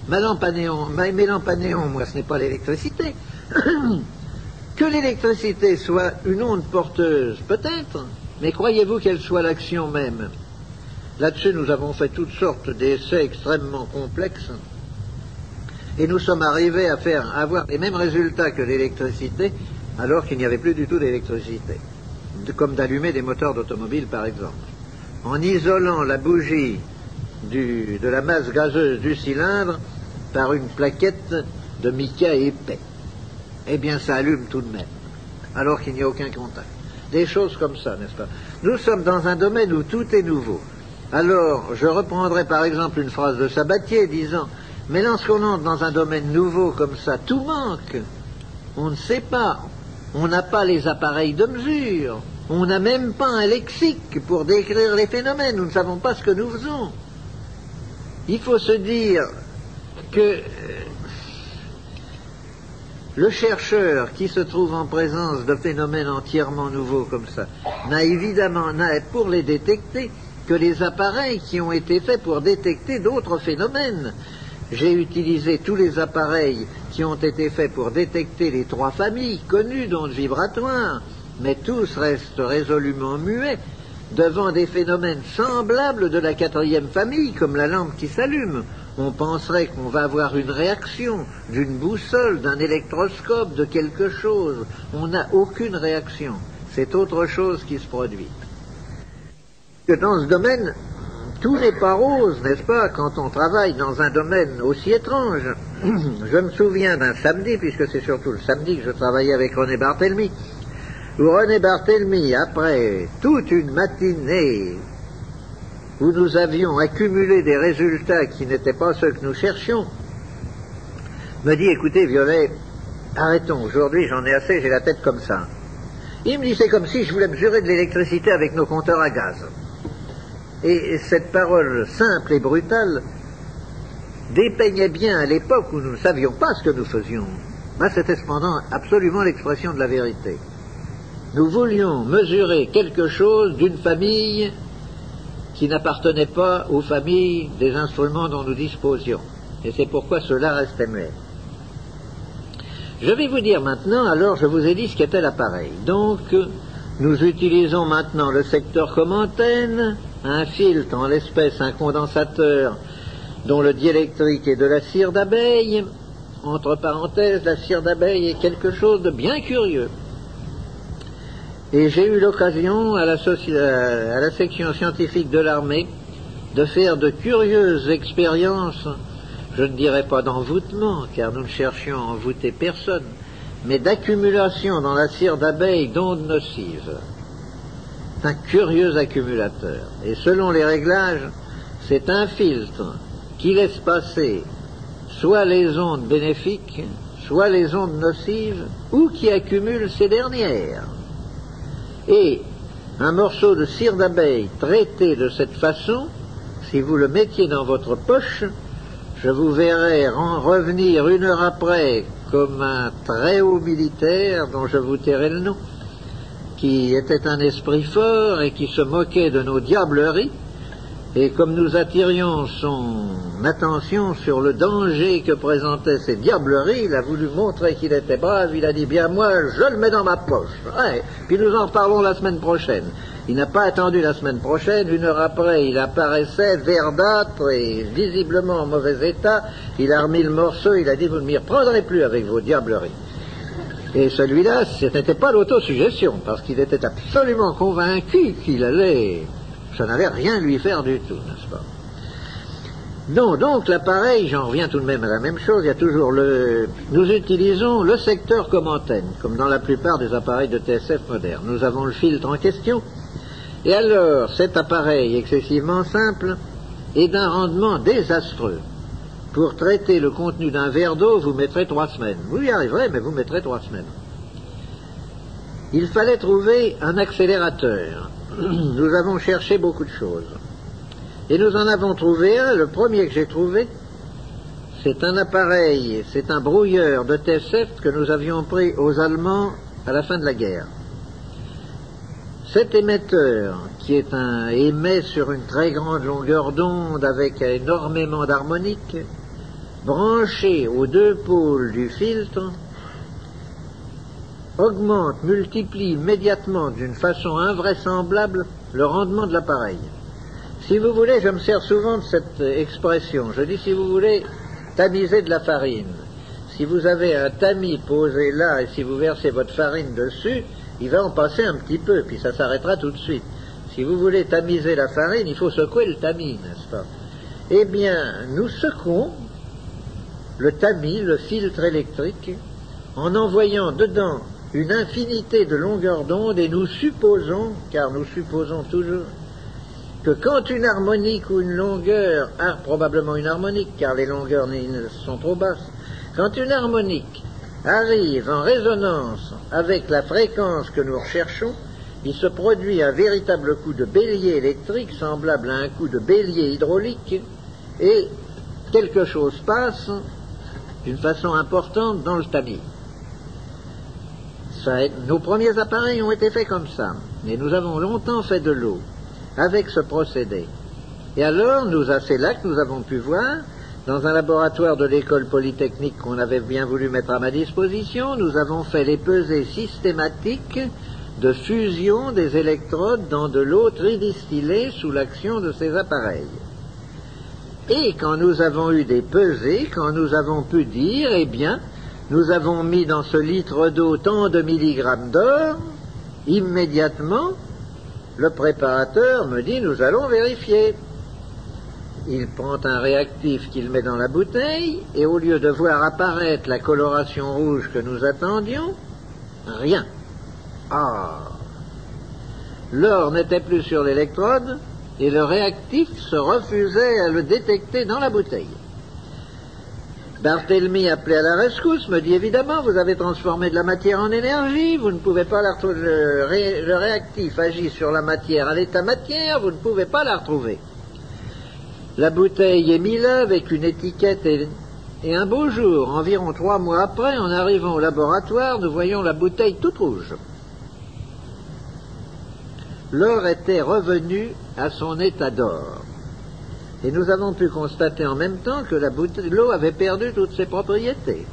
Ma lampe à néon, mes lampes à néon, moi, ce n'est pas l'électricité. que l'électricité soit une onde porteuse, peut-être, mais croyez-vous qu'elle soit l'action même? Là-dessus, nous avons fait toutes sortes d'essais extrêmement complexes, et nous sommes arrivés à faire avoir les mêmes résultats que l'électricité alors qu'il n'y avait plus du tout d'électricité, comme d'allumer des moteurs d'automobile par exemple. En isolant la bougie de la masse gazeuse du cylindre par une plaquette de mica épais, eh bien ça allume tout de même, alors qu'il n'y a aucun contact. Des choses comme ça, n'est-ce pas? Nous sommes dans un domaine où tout est nouveau. Alors, je reprendrai par exemple une phrase de Sabatier disant Mais lorsqu'on entre dans un domaine nouveau comme ça, tout manque. On ne sait pas, on n'a pas les appareils de mesure. On n'a même pas un lexique pour décrire les phénomènes. Nous ne savons pas ce que nous faisons. Il faut se dire que euh, le chercheur qui se trouve en présence de phénomènes entièrement nouveaux comme ça n'a évidemment n'a pour les détecter que les appareils qui ont été faits pour détecter d'autres phénomènes. J'ai utilisé tous les appareils qui ont été faits pour détecter les trois familles connues d'ondes vibratoires, mais tous restent résolument muets devant des phénomènes semblables de la quatrième famille, comme la lampe qui s'allume. On penserait qu'on va avoir une réaction d'une boussole, d'un électroscope, de quelque chose. On n'a aucune réaction. C'est autre chose qui se produit. Que dans ce domaine, tout n'est pas rose, n'est-ce pas, quand on travaille dans un domaine aussi étrange. Je me souviens d'un samedi, puisque c'est surtout le samedi que je travaillais avec René Barthélemy, où René Barthélemy, après toute une matinée où nous avions accumulé des résultats qui n'étaient pas ceux que nous cherchions, me dit, écoutez, Violet, arrêtons, aujourd'hui j'en ai assez, j'ai la tête comme ça. Il me dit, c'est comme si je voulais mesurer de l'électricité avec nos compteurs à gaz. Et cette parole simple et brutale dépeignait bien à l'époque où nous ne savions pas ce que nous faisions. Mais c'était cependant absolument l'expression de la vérité. Nous voulions mesurer quelque chose d'une famille qui n'appartenait pas aux familles des instruments dont nous disposions. Et c'est pourquoi cela restait muet. Je vais vous dire maintenant, alors je vous ai dit ce qu'était l'appareil. Donc, nous utilisons maintenant le secteur comme antenne, un filtre, en l'espèce un condensateur dont le diélectrique est de la cire d'abeille. Entre parenthèses, la cire d'abeille est quelque chose de bien curieux. Et j'ai eu l'occasion à la, à la section scientifique de l'armée de faire de curieuses expériences, je ne dirais pas d'envoûtement, car nous ne cherchions à envoûter personne, mais d'accumulation dans la cire d'abeille d'ondes nocives. C'est un curieux accumulateur. Et selon les réglages, c'est un filtre qui laisse passer soit les ondes bénéfiques, soit les ondes nocives, ou qui accumule ces dernières. Et un morceau de cire d'abeille traité de cette façon, si vous le mettiez dans votre poche, je vous verrais en revenir une heure après comme un très haut militaire dont je vous tairai le nom, qui était un esprit fort et qui se moquait de nos diableries, et comme nous attirions son attention sur le danger que présentaient ces diableries, il a voulu montrer qu'il était brave, il a dit bien moi je le mets dans ma poche. puis nous en reparlons la semaine prochaine. Il n'a pas attendu la semaine prochaine, une heure après il apparaissait verdâtre et visiblement en mauvais état, il a remis le morceau, il a dit vous ne m'y reprendrez plus avec vos diableries. Et celui-là, ce n'était pas l'autosuggestion, parce qu'il était absolument convaincu qu'il allait ça n'allait rien lui faire du tout, n'est-ce pas? Non, donc l'appareil, j'en reviens tout de même à la même chose, il y a toujours le... Nous utilisons le secteur comme antenne, comme dans la plupart des appareils de TSF modernes. Nous avons le filtre en question, et alors cet appareil excessivement simple est d'un rendement désastreux. Pour traiter le contenu d'un verre d'eau, vous mettrez trois semaines. Vous y arriverez, mais vous mettrez trois semaines. Il fallait trouver un accélérateur nous avons cherché beaucoup de choses. Et nous en avons trouvé un, le premier que j'ai trouvé, c'est un appareil, c'est un brouilleur de TSF que nous avions pris aux Allemands à la fin de la guerre. Cet émetteur, qui est un émet sur une très grande longueur d'onde avec énormément d'harmoniques, branché aux deux pôles du filtre, augmente, multiplie immédiatement d'une façon invraisemblable le rendement de l'appareil. Si vous voulez, je me sers souvent de cette expression. Je dis si vous voulez tamiser de la farine. Si vous avez un tamis posé là et si vous versez votre farine dessus, il va en passer un petit peu, puis ça s'arrêtera tout de suite. Si vous voulez tamiser la farine, il faut secouer le tamis, n'est-ce pas? Eh bien, nous secouons le tamis, le filtre électrique, en envoyant dedans une infinité de longueurs d'onde et nous supposons, car nous supposons toujours, que quand une harmonique ou une longueur, ah, probablement une harmonique, car les longueurs sont trop basses, quand une harmonique arrive en résonance avec la fréquence que nous recherchons, il se produit un véritable coup de bélier électrique semblable à un coup de bélier hydraulique et quelque chose passe d'une façon importante dans le tamis nos premiers appareils ont été faits comme ça, mais nous avons longtemps fait de l'eau avec ce procédé. Et alors, nous, c'est là que nous avons pu voir, dans un laboratoire de l'école polytechnique qu'on avait bien voulu mettre à ma disposition, nous avons fait les pesées systématiques de fusion des électrodes dans de l'eau tridistillée sous l'action de ces appareils. Et quand nous avons eu des pesées, quand nous avons pu dire, eh bien, nous avons mis dans ce litre d'eau tant de milligrammes d'or, immédiatement, le préparateur me dit, nous allons vérifier. Il prend un réactif qu'il met dans la bouteille, et au lieu de voir apparaître la coloration rouge que nous attendions, rien. Ah L'or n'était plus sur l'électrode, et le réactif se refusait à le détecter dans la bouteille. Barthélemy, appelé à la rescousse, me dit évidemment, vous avez transformé de la matière en énergie, vous ne pouvez pas la retrouver. Le, réactif agit sur la matière à l'état matière, vous ne pouvez pas la retrouver. La bouteille est mise là avec une étiquette et, et un beau jour, environ trois mois après, en arrivant au laboratoire, nous voyons la bouteille toute rouge. L'or était revenu à son état d'or. Et nous avons pu constater en même temps que l'eau avait perdu toutes ses propriétés.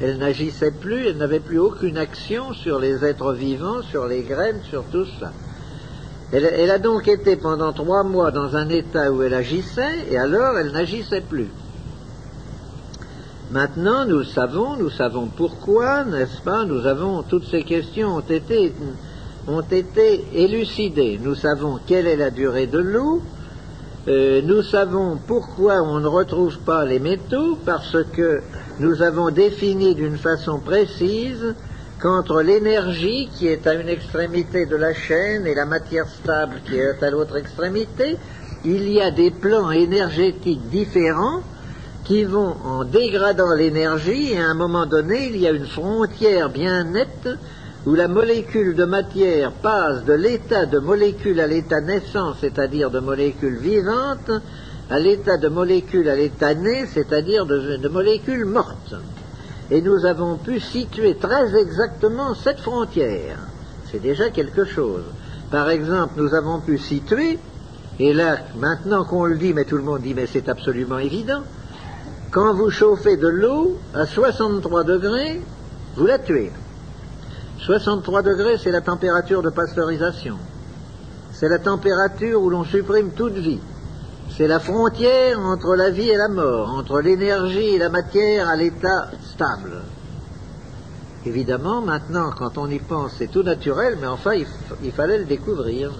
Elle n'agissait plus, elle n'avait plus aucune action sur les êtres vivants, sur les graines, sur tout ça. Elle, a donc été pendant trois mois dans un état où elle agissait, et alors elle n'agissait plus. Maintenant, nous savons, nous savons pourquoi, n'est-ce pas? Nous avons, toutes ces questions ont été, ont été élucidées. Nous savons quelle est la durée de l'eau, euh, nous savons pourquoi on ne retrouve pas les métaux, parce que nous avons défini d'une façon précise qu'entre l'énergie qui est à une extrémité de la chaîne et la matière stable qui est à l'autre extrémité, il y a des plans énergétiques différents qui vont en dégradant l'énergie et à un moment donné il y a une frontière bien nette où la molécule de matière passe de l'état de molécule à l'état naissant, c'est-à-dire de molécule vivante, à l'état de molécule à l'état né, c'est-à-dire de, molécule morte. Et nous avons pu situer très exactement cette frontière. C'est déjà quelque chose. Par exemple, nous avons pu situer, et là, maintenant qu'on le dit, mais tout le monde dit, mais c'est absolument évident, quand vous chauffez de l'eau à 63 degrés, vous la tuez. 63 degrés, c'est la température de pasteurisation. C'est la température où l'on supprime toute vie. C'est la frontière entre la vie et la mort, entre l'énergie et la matière à l'état stable. Évidemment, maintenant, quand on y pense, c'est tout naturel, mais enfin, il, fallait le découvrir,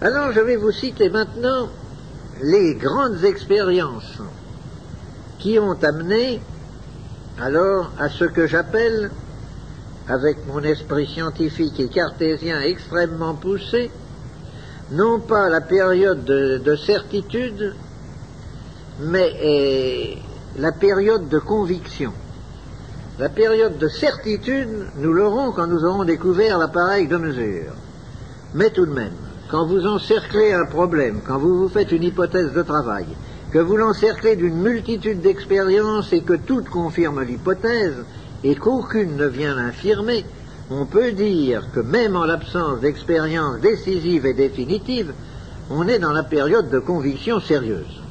Alors, je vais vous citer maintenant les grandes expériences qui ont amené alors à ce que j'appelle avec mon esprit scientifique et cartésien extrêmement poussé, non pas la période de, certitude, mais la période de conviction. La période de certitude, nous l'aurons quand nous aurons découvert l'appareil de mesure. Mais tout de même, quand vous encerclez un problème, quand vous vous faites une hypothèse de travail, que vous l'encerclez d'une multitude d'expériences et que toutes confirment l'hypothèse, et qu'aucune ne vient l'infirmer, on peut dire que même en l'absence d'expérience décisive et définitive, on est dans la période de conviction sérieuse.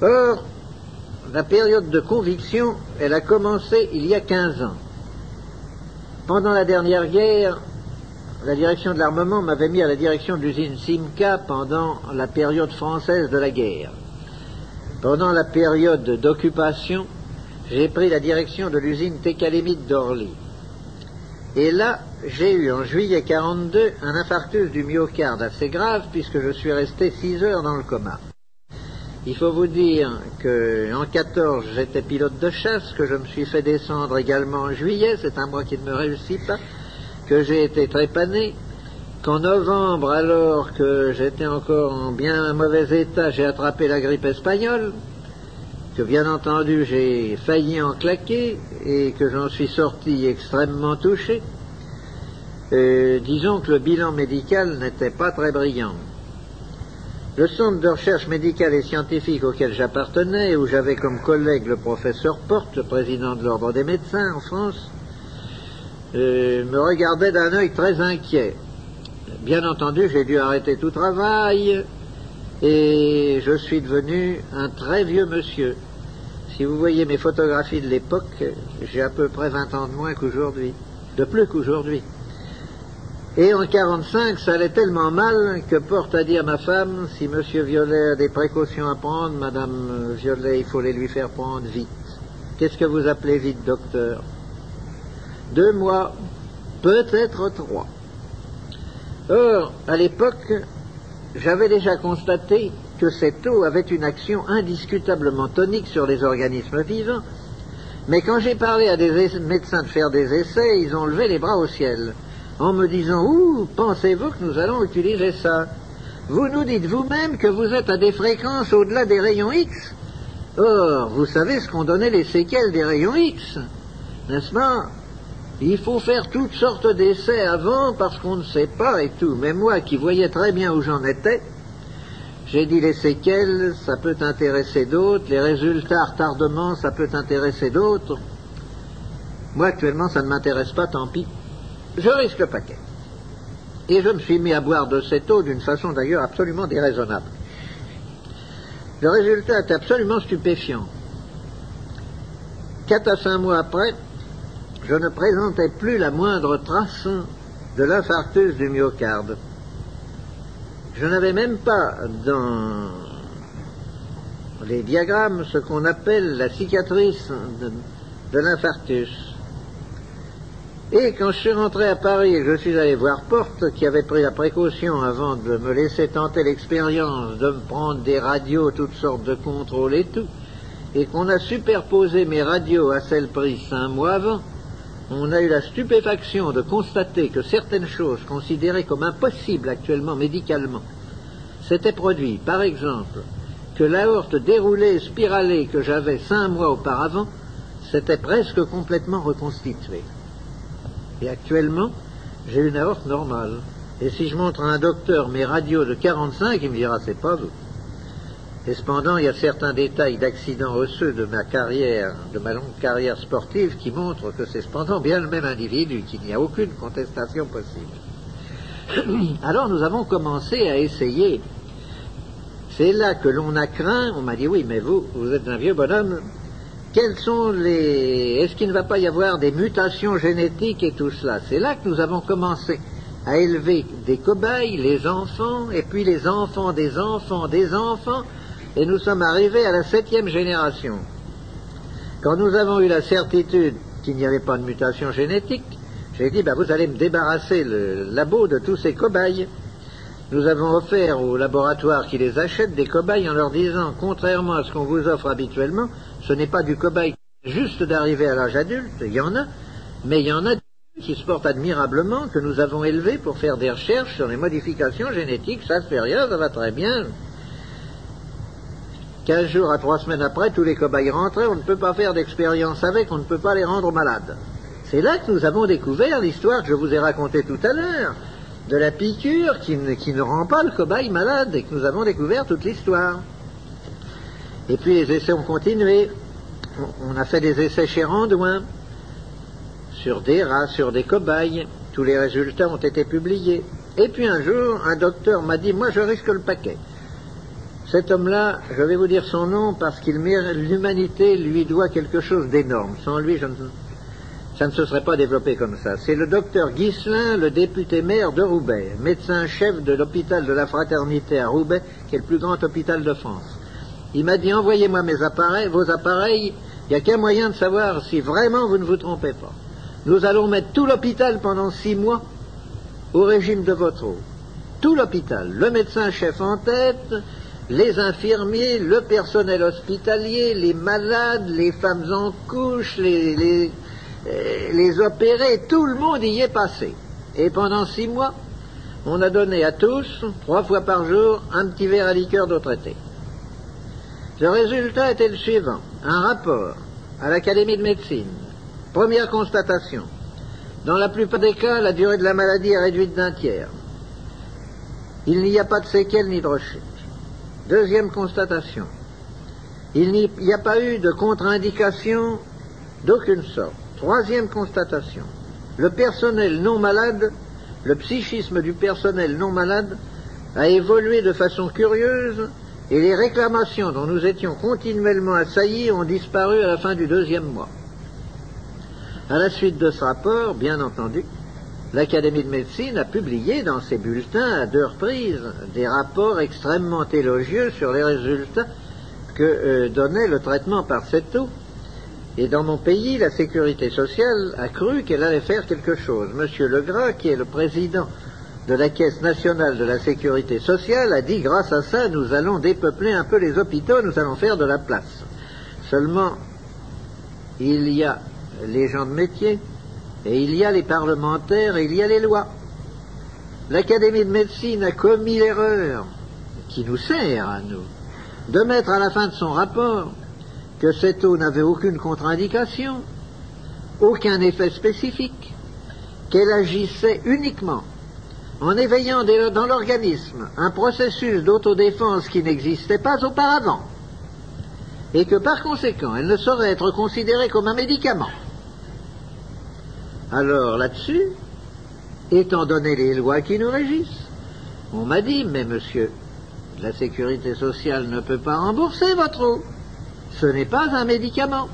Or, la période de conviction, elle a commencé il y a 15 ans. Pendant la dernière guerre, la direction de l'armement m'avait mis à la direction de l'usine Simca pendant la période française de la guerre. Pendant la période d'occupation, j'ai pris la direction de l'usine Técalémite d'Orly. Et là, j'ai eu en juillet 42 un infarctus du myocarde assez grave puisque je suis resté 6 heures dans le coma. Il faut vous dire qu'en 14 j'étais pilote de chasse, que je me suis fait descendre également en juillet, c'est un mois qui ne me réussit pas, que j'ai été trépané, qu'en novembre, alors que j'étais encore en bien mauvais état, j'ai attrapé la grippe espagnole, que bien entendu j'ai failli en claquer et que j'en suis sorti extrêmement touché, euh, disons que le bilan médical n'était pas très brillant. Le centre de recherche médicale et scientifique auquel j'appartenais, où j'avais comme collègue le professeur Porte, le président de l'ordre des médecins en France, euh, me regardait d'un œil très inquiet. Bien entendu, j'ai dû arrêter tout travail, et je suis devenu un très vieux monsieur. Si vous voyez mes photographies de l'époque, j'ai à peu près 20 ans de moins qu'aujourd'hui, de plus qu'aujourd'hui. Et en 45, ça allait tellement mal que porte à dire ma femme, si Monsieur Violet a des précautions à prendre, Madame Violet, il faut les lui faire prendre vite. Qu'est-ce que vous appelez vite, docteur? Deux mois, peut-être trois. Or, à l'époque, j'avais déjà constaté que cette eau avait une action indiscutablement tonique sur les organismes vivants, mais quand j'ai parlé à des médecins de faire des essais, ils ont levé les bras au ciel en me disant Ouh, pensez-vous que nous allons utiliser ça? Vous nous dites vous-même que vous êtes à des fréquences au-delà des rayons X. Or, vous savez ce qu'ont donné les séquelles des rayons X, n'est-ce pas? Il faut faire toutes sortes d'essais avant parce qu'on ne sait pas et tout. Mais moi qui voyais très bien où j'en étais, j'ai dit les séquelles, ça peut intéresser d'autres, les résultats retardement, ça peut intéresser d'autres. Moi actuellement, ça ne m'intéresse pas, tant pis je risque le paquet. Et je me suis mis à boire de cette eau d'une façon d'ailleurs absolument déraisonnable. Le résultat est absolument stupéfiant. Quatre à cinq mois après, je ne présentais plus la moindre trace de l'infarctus du myocarde. Je n'avais même pas dans les diagrammes ce qu'on appelle la cicatrice de, l'infarctus. Et quand je suis rentré à Paris et que je suis allé voir Porte, qui avait pris la précaution avant de me laisser tenter l'expérience de me prendre des radios, toutes sortes de contrôles et tout, et qu'on a superposé mes radios à celles prises un mois avant, on a eu la stupéfaction de constater que certaines choses considérées comme impossibles actuellement médicalement s'étaient produites. Par exemple, que l'aorte déroulée spiralée que j'avais cinq mois auparavant s'était presque complètement reconstituée. Et actuellement, j'ai une aorte normale. Et si je montre à un docteur mes radios de 45, il me dira c'est pas vous. Et cependant, il y a certains détails d'accidents osseux de ma carrière, de ma longue carrière sportive, qui montrent que c'est cependant bien le même individu, qu'il n'y a aucune contestation possible. Alors nous avons commencé à essayer. C'est là que l'on a craint, on m'a dit oui, mais vous, vous êtes un vieux bonhomme, quels sont les. Est-ce qu'il ne va pas y avoir des mutations génétiques et tout cela? C'est là que nous avons commencé à élever des cobayes, les enfants, et puis les enfants des enfants des enfants, et nous sommes arrivés à la septième génération. Quand nous avons eu la certitude qu'il n'y avait pas de mutation génétique, j'ai dit, ben, vous allez me débarrasser le labo de tous ces cobayes. Nous avons offert aux laboratoires qui les achètent des cobayes en leur disant, contrairement à ce qu'on vous offre habituellement, ce n'est pas du cobaye juste d'arriver à l'âge adulte, il y en a, mais il y en a qui se portent admirablement, que nous avons élevés pour faire des recherches sur les modifications génétiques, ça ne fait rien, ça va très bien. Quinze jours à trois semaines après, tous les cobayes rentraient, on ne peut pas faire d'expérience avec, on ne peut pas les rendre malades. C'est là que nous avons découvert l'histoire que je vous ai racontée tout à l'heure, de la piqûre qui ne, qui ne rend pas le cobaye malade, et que nous avons découvert toute l'histoire. Et puis les essais ont continué. On a fait des essais chez Randouin, sur des rats, sur des cobayes. Tous les résultats ont été publiés. Et puis un jour, un docteur m'a dit, moi je risque le paquet. Cet homme-là, je vais vous dire son nom parce qu'il l'humanité lui doit quelque chose d'énorme. Sans lui, ça ne se serait pas développé comme ça. C'est le docteur Ghislain, le député maire de Roubaix, médecin-chef de l'hôpital de la Fraternité à Roubaix, qui est le plus grand hôpital de France. Il m'a dit envoyez-moi mes appareils, vos appareils, il n'y a qu'un moyen de savoir si vraiment vous ne vous trompez pas. Nous allons mettre tout l'hôpital pendant six mois au régime de votre eau. Tout l'hôpital, le médecin-chef en tête, les infirmiers, le personnel hospitalier, les malades, les femmes en couche, euh, les opérés, tout le monde y est passé. Et pendant six mois, on a donné à tous, trois fois par jour, un petit verre à liqueur d'eau traitée. Le résultat était le suivant. Un rapport à l'Académie de médecine. Première constatation. Dans la plupart des cas, la durée de la maladie est réduite d'un tiers. Il n'y a pas de séquelles ni de rechute. Deuxième constatation. Il n'y a pas eu de contre-indication d'aucune sorte. Troisième constatation. Le personnel non malade, le psychisme du personnel non malade a évolué de façon curieuse et les réclamations dont nous étions continuellement assaillis ont disparu à la fin du deuxième mois. À la suite de ce rapport, bien entendu, l'Académie de médecine a publié dans ses bulletins à deux reprises des rapports extrêmement élogieux sur les résultats que euh, donnait le traitement par cette eau. Et dans mon pays, la sécurité sociale a cru qu'elle allait faire quelque chose. Monsieur Legras, qui est le président de la Caisse nationale de la sécurité sociale, a dit grâce à ça, nous allons dépeupler un peu les hôpitaux, nous allons faire de la place. Seulement, il y a les gens de métier, et il y a les parlementaires, et il y a les lois. L'Académie de médecine a commis l'erreur, qui nous sert à nous, de mettre à la fin de son rapport que cette eau n'avait aucune contre-indication, aucun effet spécifique, qu'elle agissait uniquement en éveillant dans l'organisme un processus d'autodéfense qui n'existait pas auparavant, et que par conséquent elle ne saurait être considérée comme un médicament. Alors là-dessus, étant donné les lois qui nous régissent, on m'a dit, mais monsieur, la sécurité sociale ne peut pas rembourser votre eau. Ce n'est pas un médicament.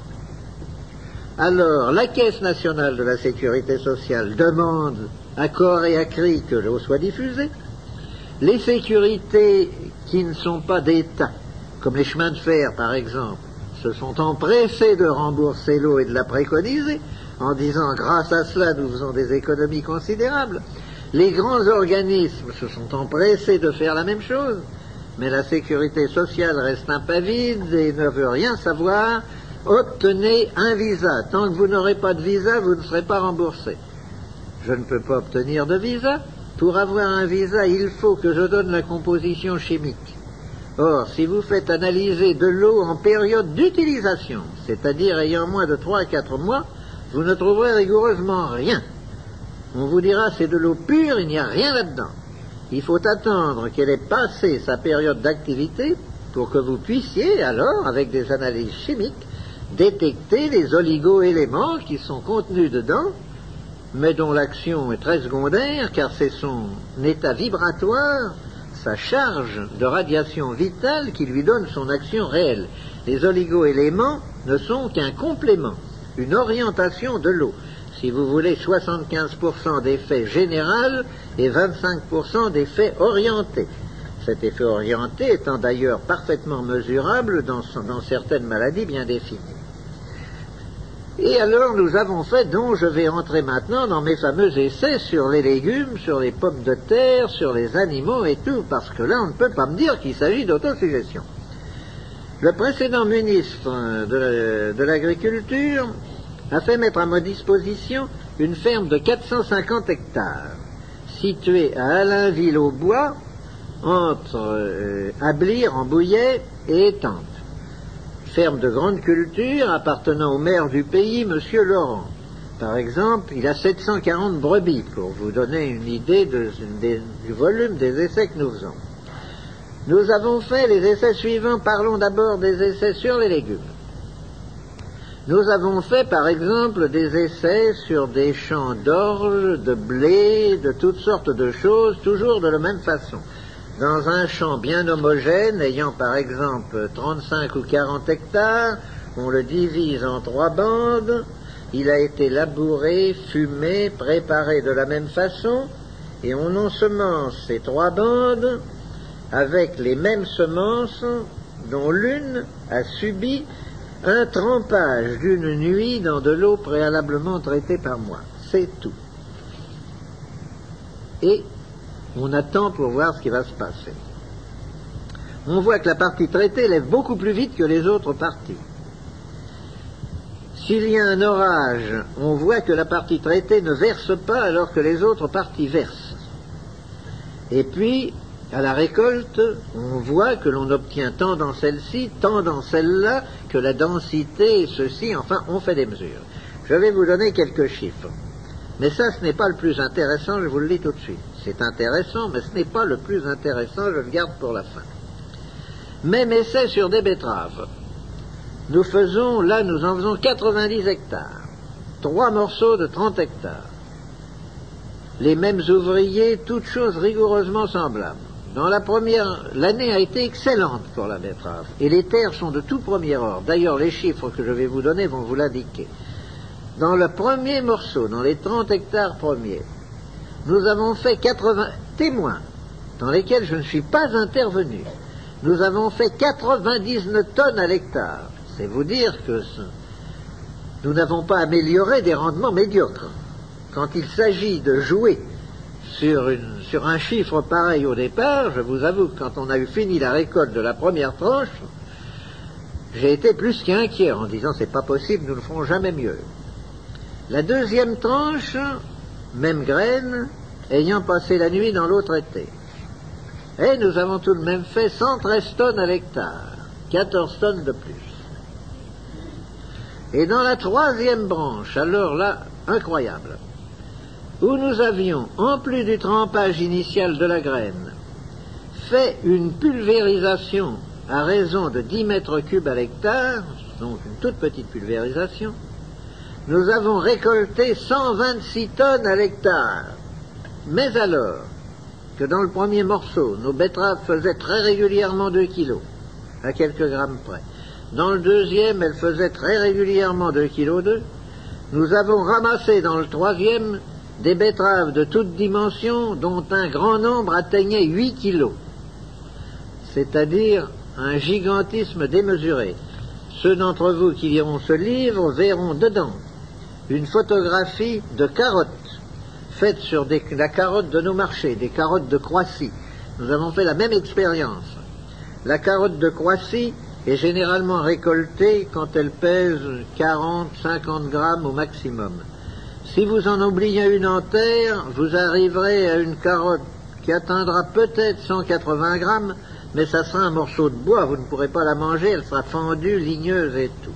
Alors, la Caisse nationale de la sécurité sociale demande à corps et à cri que l'eau soit diffusée. Les sécurités qui ne sont pas d'État, comme les chemins de fer par exemple, se sont empressés de rembourser l'eau et de la préconiser en disant grâce à cela nous faisons des économies considérables. Les grands organismes se sont empressés de faire la même chose, mais la sécurité sociale reste impavide et ne veut rien savoir. Obtenez un visa. Tant que vous n'aurez pas de visa, vous ne serez pas remboursé. Je ne peux pas obtenir de visa. Pour avoir un visa, il faut que je donne la composition chimique. Or, si vous faites analyser de l'eau en période d'utilisation, c'est-à-dire ayant moins de 3 à 4 mois, vous ne trouverez rigoureusement rien. On vous dira c'est de l'eau pure, il n'y a rien là-dedans. Il faut attendre qu'elle ait passé sa période d'activité pour que vous puissiez alors, avec des analyses chimiques, détecter les oligo-éléments qui sont contenus dedans, mais dont l'action est très secondaire, car c'est son état vibratoire, sa charge de radiation vitale qui lui donne son action réelle. Les oligo-éléments ne sont qu'un complément une orientation de l'eau. Si vous voulez 75% d'effet général et 25% d'effet orienté. Cet effet orienté étant d'ailleurs parfaitement mesurable dans, certaines maladies bien définies. Et alors nous avons fait, donc je vais entrer maintenant dans mes fameux essais sur les légumes, sur les pommes de terre, sur les animaux et tout, parce que là on ne peut pas me dire qu'il s'agit d'autosuggestion. Le précédent ministre de l'Agriculture a fait mettre à ma disposition une ferme de 450 hectares, située à Alainville-au-Bois, entre euh, Ablire en Bouillet et Étampes. Ferme de grande culture appartenant au maire du pays, M. Laurent. Par exemple, il a 740 brebis, pour vous donner une idée du volume des essais que nous faisons. Nous avons fait les essais suivants. Parlons d'abord des essais sur les légumes. Nous avons fait par exemple des essais sur des champs d'orge, de blé, de toutes sortes de choses, toujours de la même façon. Dans un champ bien homogène, ayant par exemple 35 ou 40 hectares, on le divise en trois bandes, il a été labouré, fumé, préparé de la même façon, et on ensemence ces trois bandes avec les mêmes semences dont l'une a subi un trempage d'une nuit dans de l'eau préalablement traitée par moi. C'est tout. Et on attend pour voir ce qui va se passer. On voit que la partie traitée lève beaucoup plus vite que les autres parties. S'il y a un orage, on voit que la partie traitée ne verse pas alors que les autres parties versent. Et puis, à la récolte, on voit que l'on obtient tant dans celle-ci, tant dans celle-là, que la densité ceci, enfin, on fait des mesures. Je vais vous donner quelques chiffres. Mais ça, ce n'est pas le plus intéressant, je vous le dis tout de suite. C'est intéressant, mais ce n'est pas le plus intéressant, je le garde pour la fin. Même essai sur des betteraves. Nous faisons, là, nous en faisons 90 hectares. Trois morceaux de 30 hectares. Les mêmes ouvriers, toutes choses rigoureusement semblables. La première, l'année a été excellente pour la betterave. Et les terres sont de tout premier ordre. D'ailleurs, les chiffres que je vais vous donner vont vous l'indiquer. Dans le premier morceau, dans les 30 hectares premiers, nous avons fait 80 témoins dans lesquels je ne suis pas intervenu. Nous avons fait 99 tonnes à l'hectare. C'est vous dire que nous n'avons pas amélioré des rendements médiocres. Quand il s'agit de jouer sur, sur un chiffre pareil au départ, je vous avoue que quand on a eu fini la récolte de la première tranche, j'ai été plus qu'inquiet en disant c'est pas possible, nous ne ferons jamais mieux. La deuxième tranche, même graine, ayant passé la nuit dans l'autre été. Et nous avons tout de même fait 113 tonnes à l'hectare, 14 tonnes de plus. Et dans la troisième branche, alors là, incroyable, où nous avions, en plus du trempage initial de la graine, fait une pulvérisation à raison de 10 mètres cubes à l'hectare, donc une toute petite pulvérisation, nous avons récolté 126 tonnes à l'hectare. Mais alors que dans le premier morceau, nos betteraves faisaient très régulièrement 2 kilos, à quelques grammes près. Dans le deuxième, elles faisaient très régulièrement 2 kilos 2. Nous avons ramassé dans le troisième des betteraves de toutes dimensions dont un grand nombre atteignait 8 kilos. C'est-à-dire un gigantisme démesuré. Ceux d'entre vous qui liront ce livre verront dedans une photographie de carottes faites sur la carotte de nos marchés, des carottes de Croatie. Nous avons fait la même expérience. La carotte de Croatie est généralement récoltée quand elle pèse 40, 50 grammes au maximum. Si vous en oubliez une en terre, vous arriverez à une carotte qui atteindra peut-être 180 grammes, mais ça sera un morceau de bois, vous ne pourrez pas la manger, elle sera fendue, ligneuse et tout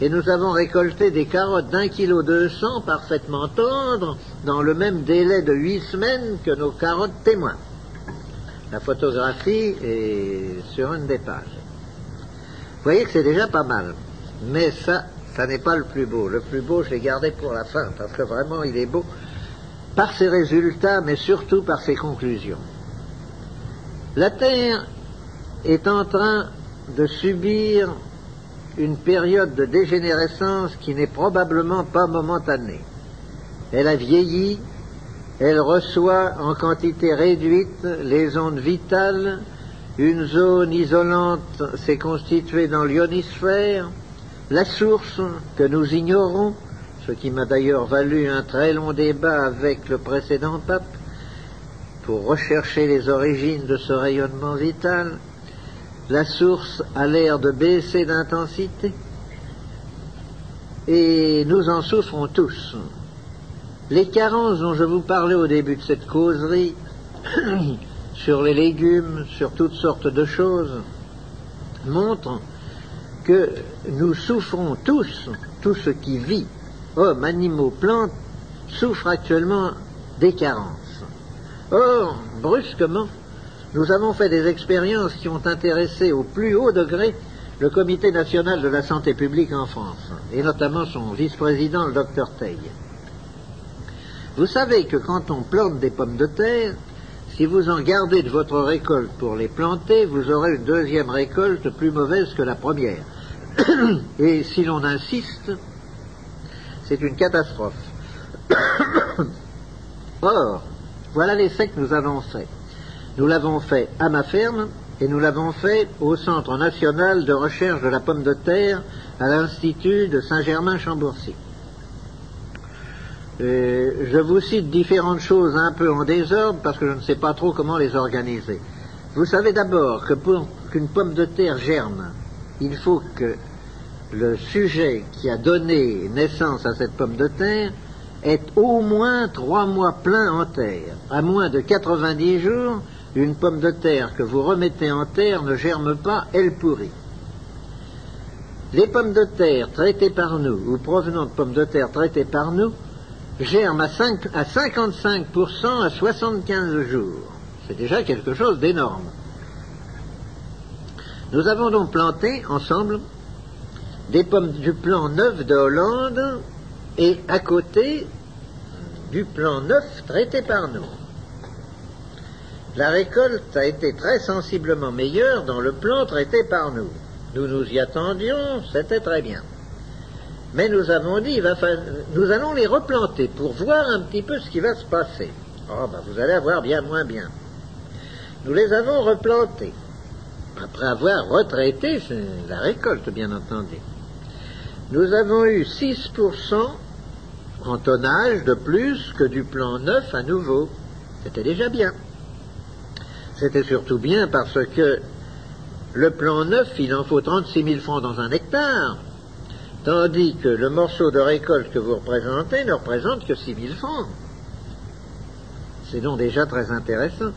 et nous avons récolté des carottes d'un kilo deux cents parfaitement tendres dans le même délai de huit semaines que nos carottes témoins. La photographie est sur une des pages. Vous voyez que c'est déjà pas mal. Mais ça, ça n'est pas le plus beau. Le plus beau, je l'ai gardé pour la fin, parce que vraiment, il est beau par ses résultats, mais surtout par ses conclusions. La Terre est en train de subir une période de dégénérescence qui n'est probablement pas momentanée. Elle a vieilli, elle reçoit en quantité réduite les ondes vitales, une zone isolante s'est constituée dans l'ionisphère, la source que nous ignorons, ce qui m'a d'ailleurs valu un très long débat avec le précédent pape, pour rechercher les origines de ce rayonnement vital, la source a l'air de baisser d'intensité et nous en souffrons tous. Les carences dont je vous parlais au début de cette causerie, sur les légumes, sur toutes sortes de choses, montrent que nous souffrons tous, tout ce qui vit, hommes, animaux, plantes, souffrent actuellement des carences. Or, brusquement, nous avons fait des expériences qui ont intéressé au plus haut degré le Comité national de la santé publique en France, et notamment son vice-président, le docteur Teil. Vous savez que quand on plante des pommes de terre, si vous en gardez de votre récolte pour les planter, vous aurez une deuxième récolte plus mauvaise que la première. Et si l'on insiste, c'est une catastrophe. Or, voilà l'effet que nous avons fait. Nous l'avons fait à ma ferme et nous l'avons fait au Centre national de recherche de la pomme de terre à l'Institut de Saint-Germain-Chambourcy. Je vous cite différentes choses un peu en désordre parce que je ne sais pas trop comment les organiser. Vous savez d'abord que pour qu'une pomme de terre germe, il faut que le sujet qui a donné naissance à cette pomme de terre ait au moins trois mois pleins en terre. À moins de 90 jours, une pomme de terre que vous remettez en terre ne germe pas, elle pourrit. Les pommes de terre traitées par nous, ou provenant de pommes de terre traitées par nous, germent à, 5, à 55% à 75 jours. C'est déjà quelque chose d'énorme. Nous avons donc planté ensemble des pommes du plan neuf de Hollande et à côté du plan neuf traité par nous. La récolte a été très sensiblement meilleure dans le plan traité par nous. Nous nous y attendions, c'était très bien. Mais nous avons dit, nous allons les replanter pour voir un petit peu ce qui va se passer. Oh, ben vous allez avoir bien moins bien. Nous les avons replantés, après avoir retraité la récolte, bien entendu. Nous avons eu 6% en tonnage de plus que du plan neuf à nouveau. C'était déjà bien. C'était surtout bien parce que le plan neuf, il en faut 36 000 francs dans un hectare, tandis que le morceau de récolte que vous représentez ne représente que 6 000 francs. C'est donc déjà très intéressant.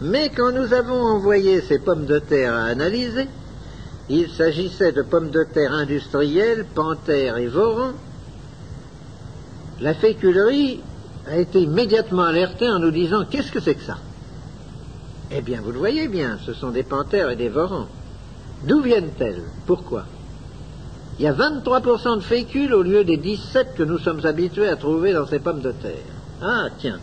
Mais quand nous avons envoyé ces pommes de terre à analyser, il s'agissait de pommes de terre industrielles, panthères et vorans, la féculerie a été immédiatement alertée en nous disant qu'est-ce que c'est que ça? Eh bien, vous le voyez bien, ce sont des panthères et des vorans. D'où viennent-elles? Pourquoi? Il y a 23% de fécule au lieu des 17 que nous sommes habitués à trouver dans ces pommes de terre. Ah, tiens.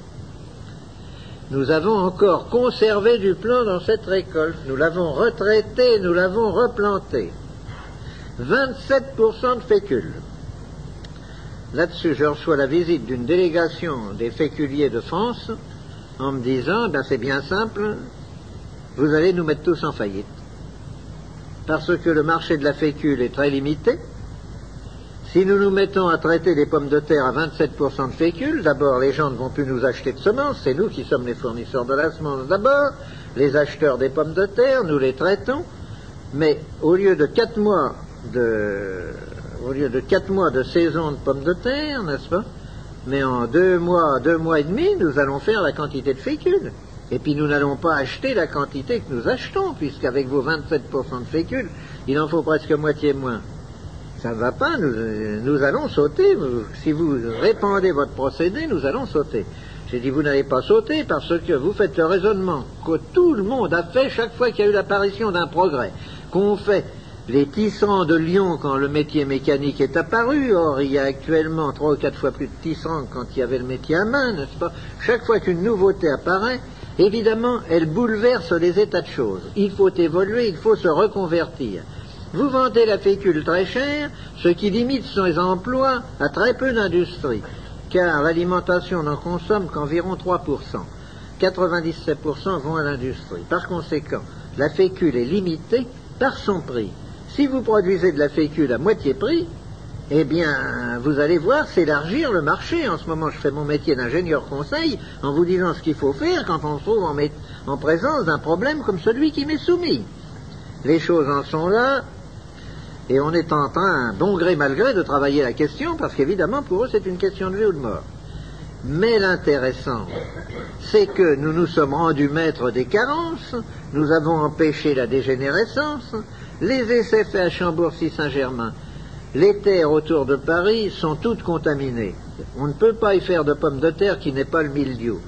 Nous avons encore conservé du plan dans cette récolte. Nous l'avons retraité, nous l'avons replanté. 27% de fécule. Là-dessus, je reçois la visite d'une délégation des féculiers de France en me disant, ben c'est bien simple, vous allez nous mettre tous en faillite. Parce que le marché de la fécule est très limité. Si nous nous mettons à traiter des pommes de terre à 27% de fécule, d'abord les gens ne vont plus nous acheter de semences, c'est nous qui sommes les fournisseurs de la semence d'abord, les acheteurs des pommes de terre, nous les traitons, mais au lieu de 4 mois de au lieu de quatre mois de saison de pommes de terre, n'est-ce pas Mais en deux mois, deux mois et demi, nous allons faire la quantité de fécule. Et puis nous n'allons pas acheter la quantité que nous achetons, puisqu'avec vos 27% de fécule, il en faut presque moitié moins. Ça ne va pas, nous, nous allons sauter. Si vous répandez votre procédé, nous allons sauter. J'ai dit, vous n'allez pas sauter parce que vous faites le raisonnement que tout le monde a fait chaque fois qu'il y a eu l'apparition d'un progrès, qu'on fait les tissants de Lyon quand le métier mécanique est apparu. Or, il y a actuellement trois ou quatre fois plus de tissants quand il y avait le métier à main, n'est-ce pas? Chaque fois qu'une nouveauté apparaît, évidemment, elle bouleverse les états de choses. Il faut évoluer, il faut se reconvertir. Vous vendez la fécule très chère, ce qui limite ses emplois à très peu d'industrie, car l'alimentation n'en consomme qu'environ 3%. 97% vont à l'industrie. Par conséquent, la fécule est limitée par son prix. Si vous produisez de la fécule à moitié prix, eh bien, vous allez voir s'élargir le marché. En ce moment, je fais mon métier d'ingénieur conseil en vous disant ce qu'il faut faire quand on se trouve en, en présence d'un problème comme celui qui m'est soumis. Les choses en sont là, et on est en train, bon gré mal gré, de travailler la question, parce qu'évidemment, pour eux, c'est une question de vie ou de mort. Mais l'intéressant, c'est que nous nous sommes rendus maîtres des carences, nous avons empêché la dégénérescence, les essais faits à Chambourcy-Saint-Germain, les terres autour de Paris sont toutes contaminées. On ne peut pas y faire de pommes de terre qui n'est pas le mildiou.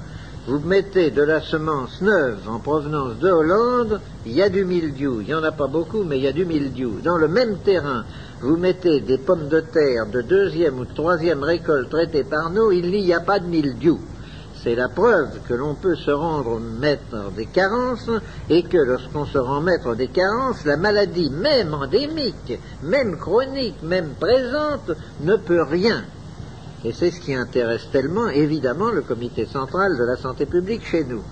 Vous mettez de la semence neuve en provenance de Hollande, il y a du mildiou. Il n'y en a pas beaucoup, mais il y a du mildiou. Dans le même terrain, vous mettez des pommes de terre de deuxième ou troisième récolte traitées par nous, il n'y a pas de mildiou c'est la preuve que l'on peut se rendre maître des carences et que lorsqu'on se rend maître des carences, la maladie, même endémique, même chronique, même présente, ne peut rien. Et c'est ce qui intéresse tellement, évidemment, le comité central de la santé publique chez nous.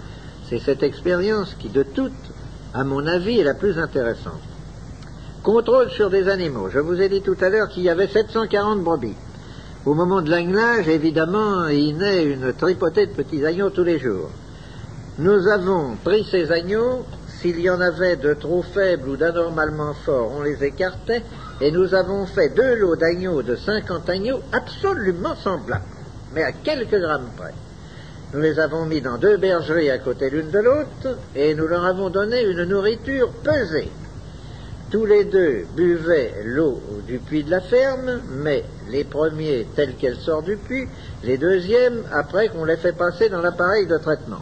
C'est cette expérience qui, de toutes, à mon avis, est la plus intéressante. Contrôle sur des animaux. Je vous ai dit tout à l'heure qu'il y avait 740 brebis. Au moment de l'anglage, évidemment, il naît une tripotée de petits agneaux tous les jours. Nous avons pris ces agneaux, s'il y en avait de trop faibles ou d'anormalement forts, on les écartait, et nous avons fait deux lots d'agneaux de 50 agneaux absolument semblables, mais à quelques grammes près. Nous les avons mis dans deux bergeries à côté l'une de l'autre, et nous leur avons donné une nourriture pesée. Tous les deux buvaient l'eau du puits de la ferme, mais les premiers tels qu'elle sort du puits, les deuxièmes après qu'on les fait passer dans l'appareil de traitement.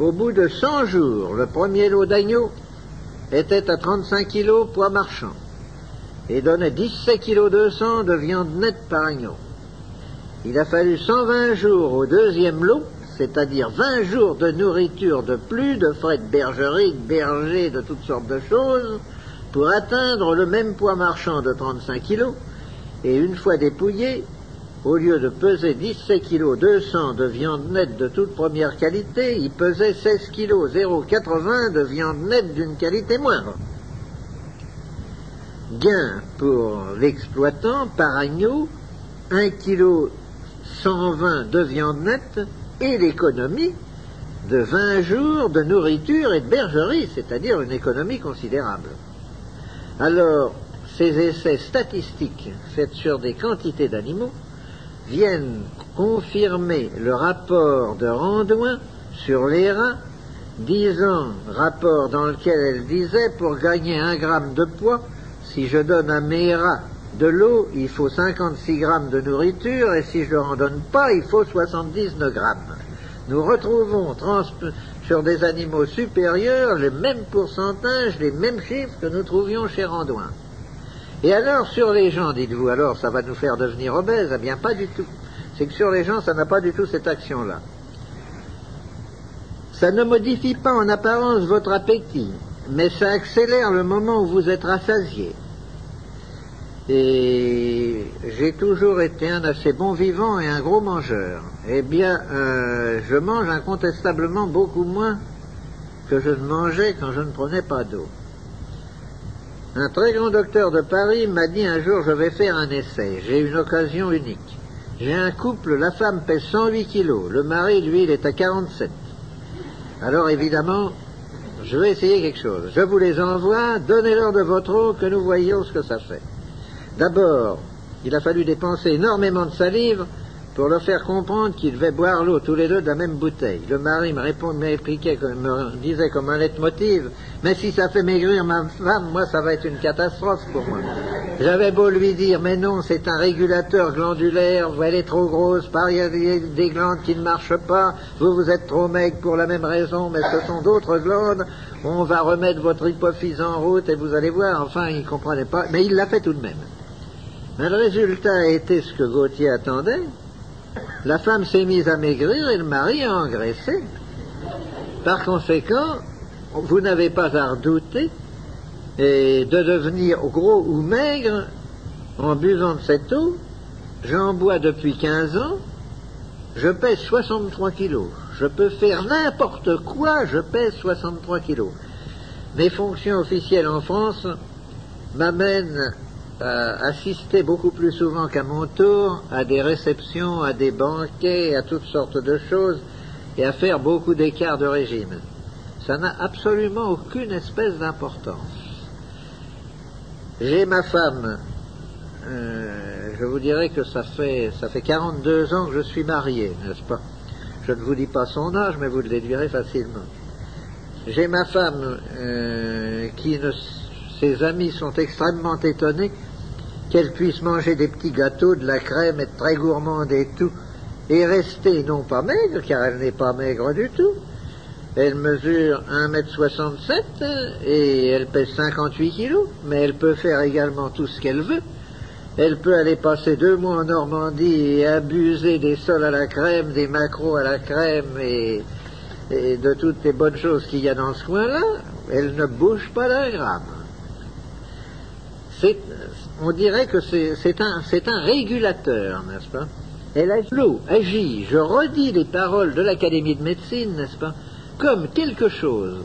Au bout de 100 jours, le premier lot d'agneau était à 35 kg poids marchand et donnait 17 kg 200 de viande nette par agneau. Il a fallu 120 jours au deuxième lot, c'est-à-dire 20 jours de nourriture de plus, de frais de bergerie, de berger, de toutes sortes de choses, pour atteindre le même poids marchand de 35 kg, et une fois dépouillé, au lieu de peser 17 kg 200 de viande nette de toute première qualité, il pesait 16 kg 0,80 de viande nette d'une qualité moindre. Gain pour l'exploitant par agneau, 1 kg 120 de viande nette et l'économie de 20 jours de nourriture et de bergerie, c'est-à-dire une économie considérable. Alors, ces essais statistiques faits sur des quantités d'animaux viennent confirmer le rapport de Randouin sur les rats, disant, rapport dans lequel elle disait, pour gagner un gramme de poids, si je donne à mes rats de l'eau, il faut 56 grammes de nourriture, et si je ne en donne pas, il faut 79 grammes. Nous retrouvons sur des animaux supérieurs les mêmes pourcentages, les mêmes chiffres que nous trouvions chez Randouin. Et alors, sur les gens, dites-vous, alors ça va nous faire devenir obèses Eh bien, pas du tout. C'est que sur les gens, ça n'a pas du tout cette action-là. Ça ne modifie pas en apparence votre appétit, mais ça accélère le moment où vous êtes rassasié. Et j'ai toujours été un assez bon vivant et un gros mangeur. Eh bien, euh, je mange incontestablement beaucoup moins que je ne mangeais quand je ne prenais pas d'eau. Un très grand docteur de Paris m'a dit un jour je vais faire un essai. J'ai une occasion unique. J'ai un couple, la femme pèse 108 kilos, le mari, lui, il est à 47. Alors évidemment, je vais essayer quelque chose. Je vous les envoie, donnez-leur de votre eau que nous voyons ce que ça fait. D'abord, il a fallu dépenser énormément de salive pour leur faire comprendre qu'ils devaient boire l'eau tous les deux de la même bouteille. Le mari me répondait, me disait comme un leitmotiv, mais si ça fait maigrir ma femme, moi ça va être une catastrophe pour moi. J'avais beau lui dire, mais non, c'est un régulateur glandulaire, elle est trop grosse, par y a des glandes qui ne marchent pas, vous vous êtes trop maigre pour la même raison, mais ce sont d'autres glandes, on va remettre votre hypophyse en route et vous allez voir, enfin il ne comprenait pas, mais il l'a fait tout de même. Mais le résultat été ce que Gauthier attendait, la femme s'est mise à maigrir et le mari a engraissé. Par conséquent, vous n'avez pas à redouter de devenir gros ou maigre en buvant de cette eau. J'en bois depuis 15 ans, je pèse 63 kilos. Je peux faire n'importe quoi, je pèse 63 kilos. Mes fonctions officielles en France m'amènent assister beaucoup plus souvent qu'à mon tour à des réceptions, à des banquets, à toutes sortes de choses, et à faire beaucoup d'écarts de régime. Ça n'a absolument aucune espèce d'importance. J'ai ma femme, euh, je vous dirais que ça fait, ça fait 42 ans que je suis marié, n'est-ce pas? Je ne vous dis pas son âge, mais vous le déduirez facilement. J'ai ma femme euh, qui ne ses amis sont extrêmement étonnés qu'elle puisse manger des petits gâteaux, de la crème, être très gourmande et tout, et rester non pas maigre, car elle n'est pas maigre du tout. Elle mesure 1m67 et elle pèse 58 kilos, mais elle peut faire également tout ce qu'elle veut. Elle peut aller passer deux mois en Normandie et abuser des sols à la crème, des macros à la crème et, et de toutes les bonnes choses qu'il y a dans ce coin-là. Elle ne bouge pas d'un gramme on dirait que c'est un, un, régulateur, n'est-ce pas? Elle agit, je redis les paroles de l'Académie de médecine, n'est-ce pas, comme quelque chose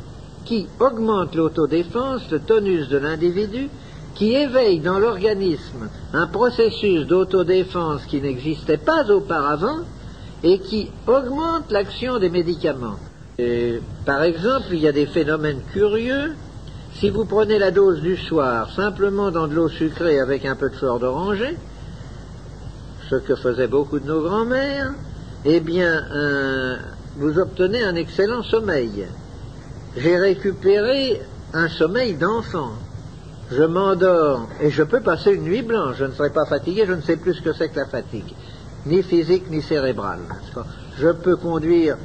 qui augmente l'autodéfense, le tonus de l'individu, qui éveille dans l'organisme un processus d'autodéfense qui n'existait pas auparavant et qui augmente l'action des médicaments. par exemple, il y a des phénomènes curieux si vous prenez la dose du soir simplement dans de l'eau sucrée avec un peu de fleur d'oranger, ce que faisaient beaucoup de nos grands-mères, eh bien, vous obtenez un excellent sommeil. J'ai récupéré un sommeil d'enfant. Je m'endors et je peux passer une nuit blanche. Je ne serai pas fatigué, je ne sais plus ce que c'est que la fatigue, ni physique ni cérébrale. Je peux conduire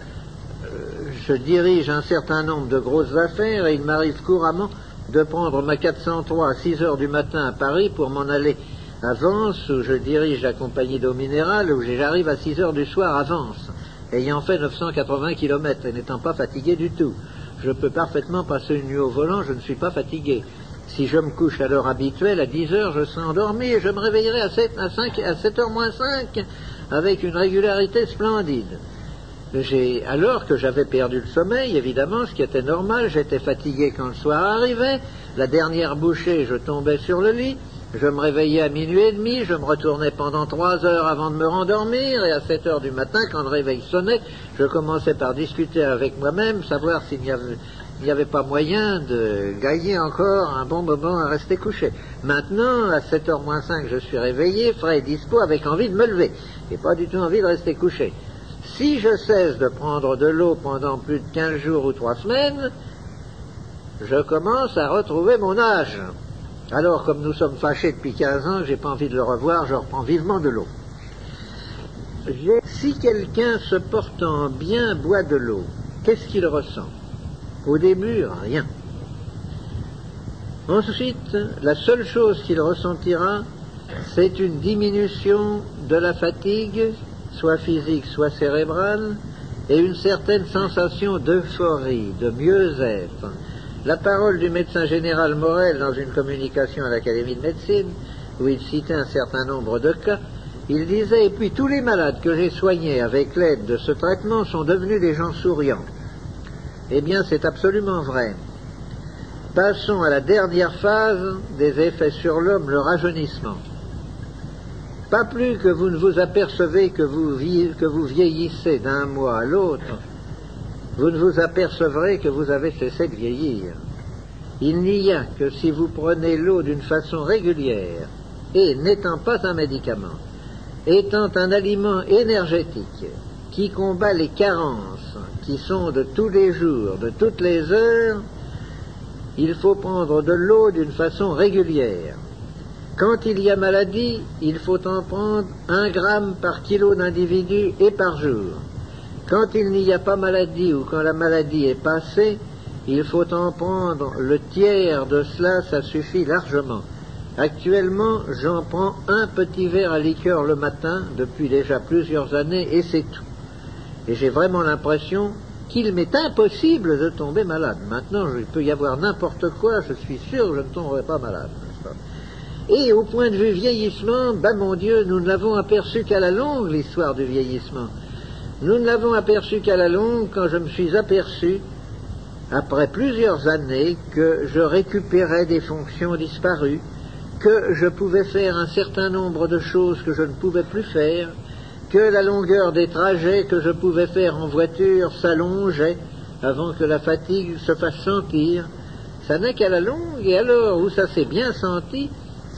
je dirige un certain nombre de grosses affaires et il m'arrive couramment de prendre ma 403 à 6 heures du matin à Paris pour m'en aller à Vence, où je dirige la compagnie d'eau minérale, où j'arrive à 6 heures du soir à Vence, ayant fait 980 km et n'étant pas fatigué du tout. Je peux parfaitement passer une nuit au volant, je ne suis pas fatigué. Si je me couche à l'heure habituelle, à 10 heures, je serai endormi et je me réveillerai à 7, à 5, à 7 heures moins 5 avec une régularité splendide. Alors que j'avais perdu le sommeil, évidemment, ce qui était normal, j'étais fatigué quand le soir arrivait, la dernière bouchée, je tombais sur le lit, je me réveillais à minuit et demi, je me retournais pendant trois heures avant de me rendormir, et à 7 heures du matin, quand le réveil sonnait, je commençais par discuter avec moi-même, savoir s'il n'y avait, avait, pas moyen de gagner encore un bon moment à rester couché. Maintenant, à 7h moins 5, je suis réveillé, frais et dispo, avec envie de me lever, et pas du tout envie de rester couché. Si je cesse de prendre de l'eau pendant plus de 15 jours ou 3 semaines, je commence à retrouver mon âge. Alors, comme nous sommes fâchés depuis 15 ans, j'ai pas envie de le revoir, je reprends vivement de l'eau. Si quelqu'un se portant bien boit de l'eau, qu'est-ce qu'il ressent? Au début, rien. Ensuite, la seule chose qu'il ressentira, c'est une diminution de la fatigue, soit physique, soit cérébrale, et une certaine sensation d'euphorie, de mieux-être. La parole du médecin général Morel dans une communication à l'Académie de médecine, où il citait un certain nombre de cas, il disait, et puis tous les malades que j'ai soignés avec l'aide de ce traitement sont devenus des gens souriants. Eh bien, c'est absolument vrai. Passons à la dernière phase des effets sur l'homme, le rajeunissement. Pas plus que vous ne vous apercevez que vous, vieillissez d'un mois à l'autre, vous ne vous apercevrez que vous avez cessé de vieillir. Il n'y a que si vous prenez l'eau d'une façon régulière et n'étant pas un médicament, étant un aliment énergétique qui combat les carences qui sont de tous les jours, de toutes les heures, il faut prendre de l'eau d'une façon régulière. Quand il y a maladie, il faut en prendre un gramme par kilo d'individu et par jour. Quand il n'y a pas maladie ou quand la maladie est passée, il faut en prendre le tiers de cela, ça suffit largement. Actuellement, j'en prends un petit verre à liqueur le matin depuis déjà plusieurs années et c'est tout. Et j'ai vraiment l'impression qu'il m'est impossible de tomber malade. Maintenant, il peut y avoir n'importe quoi, je suis sûr que je ne tomberai pas malade. Et au point de vue vieillissement, ben mon Dieu, nous ne l'avons aperçu qu'à la longue, l'histoire du vieillissement. Nous ne l'avons aperçu qu'à la longue quand je me suis aperçu, après plusieurs années, que je récupérais des fonctions disparues, que je pouvais faire un certain nombre de choses que je ne pouvais plus faire, que la longueur des trajets que je pouvais faire en voiture s'allongeait avant que la fatigue se fasse sentir. Ça n'est qu'à la longue, et alors où ça s'est bien senti,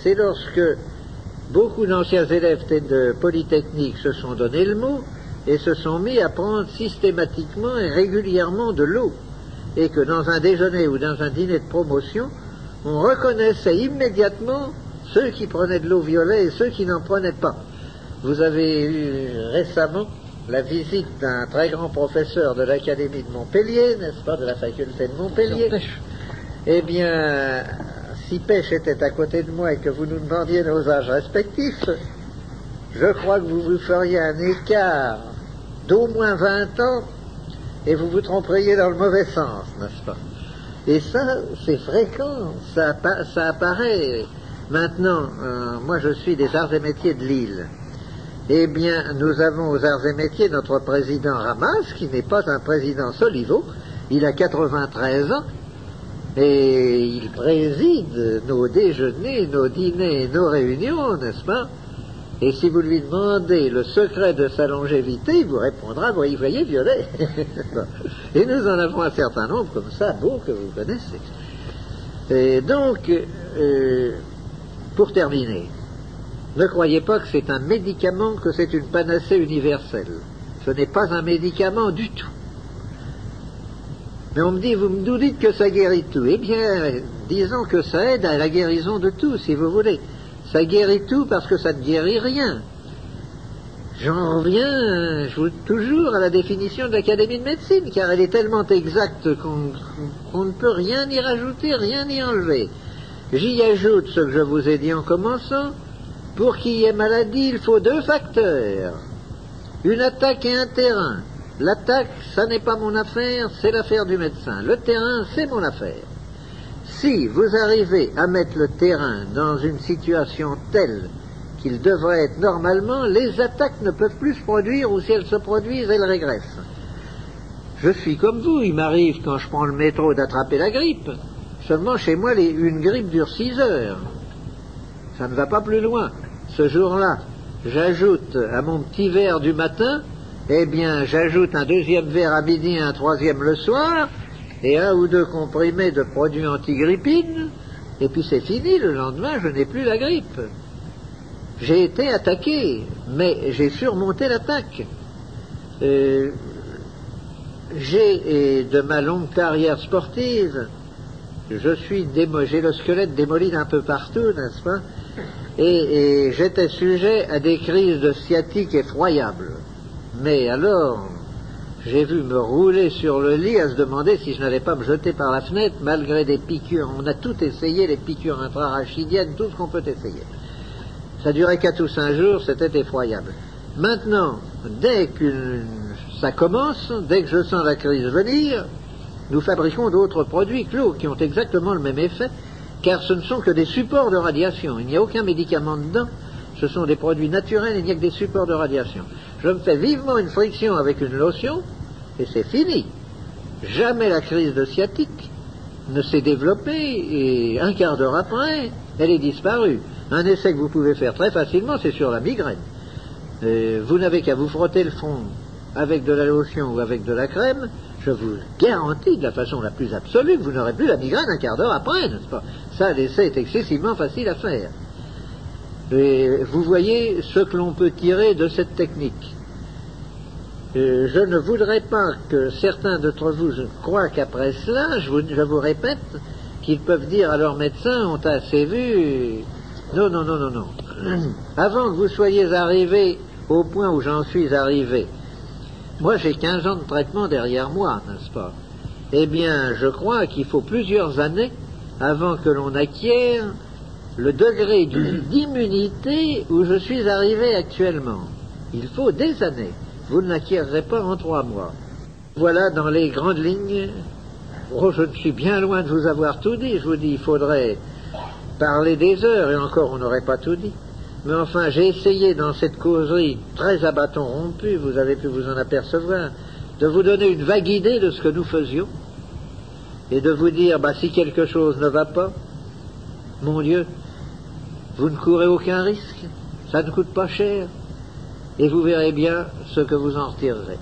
c'est lorsque beaucoup d'anciens élèves de Polytechnique se sont donné le mot, et se sont mis à prendre systématiquement et régulièrement de l'eau, et que dans un déjeuner ou dans un dîner de promotion, on reconnaissait immédiatement ceux qui prenaient de l'eau violet et ceux qui n'en prenaient pas. Vous avez eu récemment la visite d'un très grand professeur de l'Académie de Montpellier, n'est-ce pas, de la faculté de Montpellier? Eh bien, si Pêche était à côté de moi et que vous nous demandiez nos âges respectifs, je crois que vous vous feriez un écart d'au moins 20 ans et vous vous tromperiez dans le mauvais sens, n'est-ce pas? Et ça, c'est fréquent, ça, apparaît. Maintenant, euh, moi je suis des arts et métiers de Lille. Eh bien, nous avons aux arts et métiers notre président Ramas, qui n'est pas un président Solivo, il a 93 ans, et il préside nos déjeuners, nos dîners, nos réunions, n'est-ce pas? Et si vous lui demandez le secret de sa longévité, il vous répondra, voyez, voyez, violet. et nous en avons un certain nombre comme ça, beau que vous connaissez. Et donc, euh, pour terminer, ne croyez pas que c'est un médicament, que c'est une panacée universelle. Ce n'est pas un médicament du tout. Mais on me dit, vous me dites que ça guérit tout. Eh bien, disons que ça aide à la guérison de tout, si vous voulez. Ça guérit tout parce que ça ne guérit rien. J'en reviens toujours à la définition de l'Académie de médecine, car elle est tellement exacte qu'on ne peut rien y rajouter, rien y enlever. J'y ajoute ce que je vous ai dit en commençant. Pour qu'il y ait maladie, il faut deux facteurs. Une attaque et un terrain. L'attaque, ça n'est pas mon affaire, c'est l'affaire du médecin. Le terrain, c'est mon affaire. Si vous arrivez à mettre le terrain dans une situation telle qu'il devrait être normalement, les attaques ne peuvent plus se produire ou si elles se produisent, elles régressent. Je suis comme vous, il m'arrive quand je prends le métro d'attraper la grippe. Seulement chez moi, une grippe dure 6 heures. Ça ne va pas plus loin. Ce jour-là, j'ajoute à mon petit verre du matin, eh bien, j'ajoute un deuxième verre à midi et un troisième le soir, et un ou deux comprimés de produits antigrippines, et puis c'est fini, le lendemain, je n'ai plus la grippe. J'ai été attaqué, mais j'ai surmonté l'attaque. Euh, j'ai, de ma longue carrière sportive, je suis j'ai le squelette démoli d'un peu partout, n'est-ce pas? Et, et j'étais sujet à des crises de sciatique effroyables. Mais alors, j'ai vu me rouler sur le lit à se demander si je n'allais pas me jeter par la fenêtre malgré des piqûres. On a tout essayé, les piqûres intrarachidiennes, tout ce qu'on peut essayer. Ça durait quatre ou cinq jours, c'était effroyable. Maintenant, dès que ça commence, dès que je sens la crise venir, nous fabriquons d'autres produits clos qui ont exactement le même effet, car ce ne sont que des supports de radiation. Il n'y a aucun médicament dedans. Ce sont des produits naturels, il n'y a que des supports de radiation. Je me fais vivement une friction avec une lotion, et c'est fini. Jamais la crise de sciatique ne s'est développée, et un quart d'heure après, elle est disparue. Un essai que vous pouvez faire très facilement, c'est sur la migraine. Vous n'avez qu'à vous frotter le front avec de la lotion ou avec de la crème, je vous garantis de la façon la plus absolue vous n'aurez plus la migraine un quart d'heure après, n'est-ce pas? Ça, l'essai est excessivement facile à faire. Et vous voyez ce que l'on peut tirer de cette technique. Euh, je ne voudrais pas que certains d'entre vous croient qu'après cela, je vous, je vous répète, qu'ils peuvent dire à leur médecin, on t'a assez vu. Non, non, non, non, non. Avant que vous soyez arrivé au point où j'en suis arrivé, moi j'ai 15 ans de traitement derrière moi, n'est-ce pas? Eh bien, je crois qu'il faut plusieurs années avant que l'on acquiert le degré d'immunité où je suis arrivé actuellement. Il faut des années. Vous ne pas en trois mois. Voilà dans les grandes lignes. Oh, je suis bien loin de vous avoir tout dit. Je vous dis, il faudrait parler des heures, et encore on n'aurait pas tout dit. Mais enfin, j'ai essayé dans cette causerie très à bâton rompu, vous avez pu vous en apercevoir, de vous donner une vague idée de ce que nous faisions, et de vous dire, bah, si quelque chose ne va pas, mon Dieu, vous ne courez aucun risque, ça ne coûte pas cher, et vous verrez bien ce que vous en retirerez.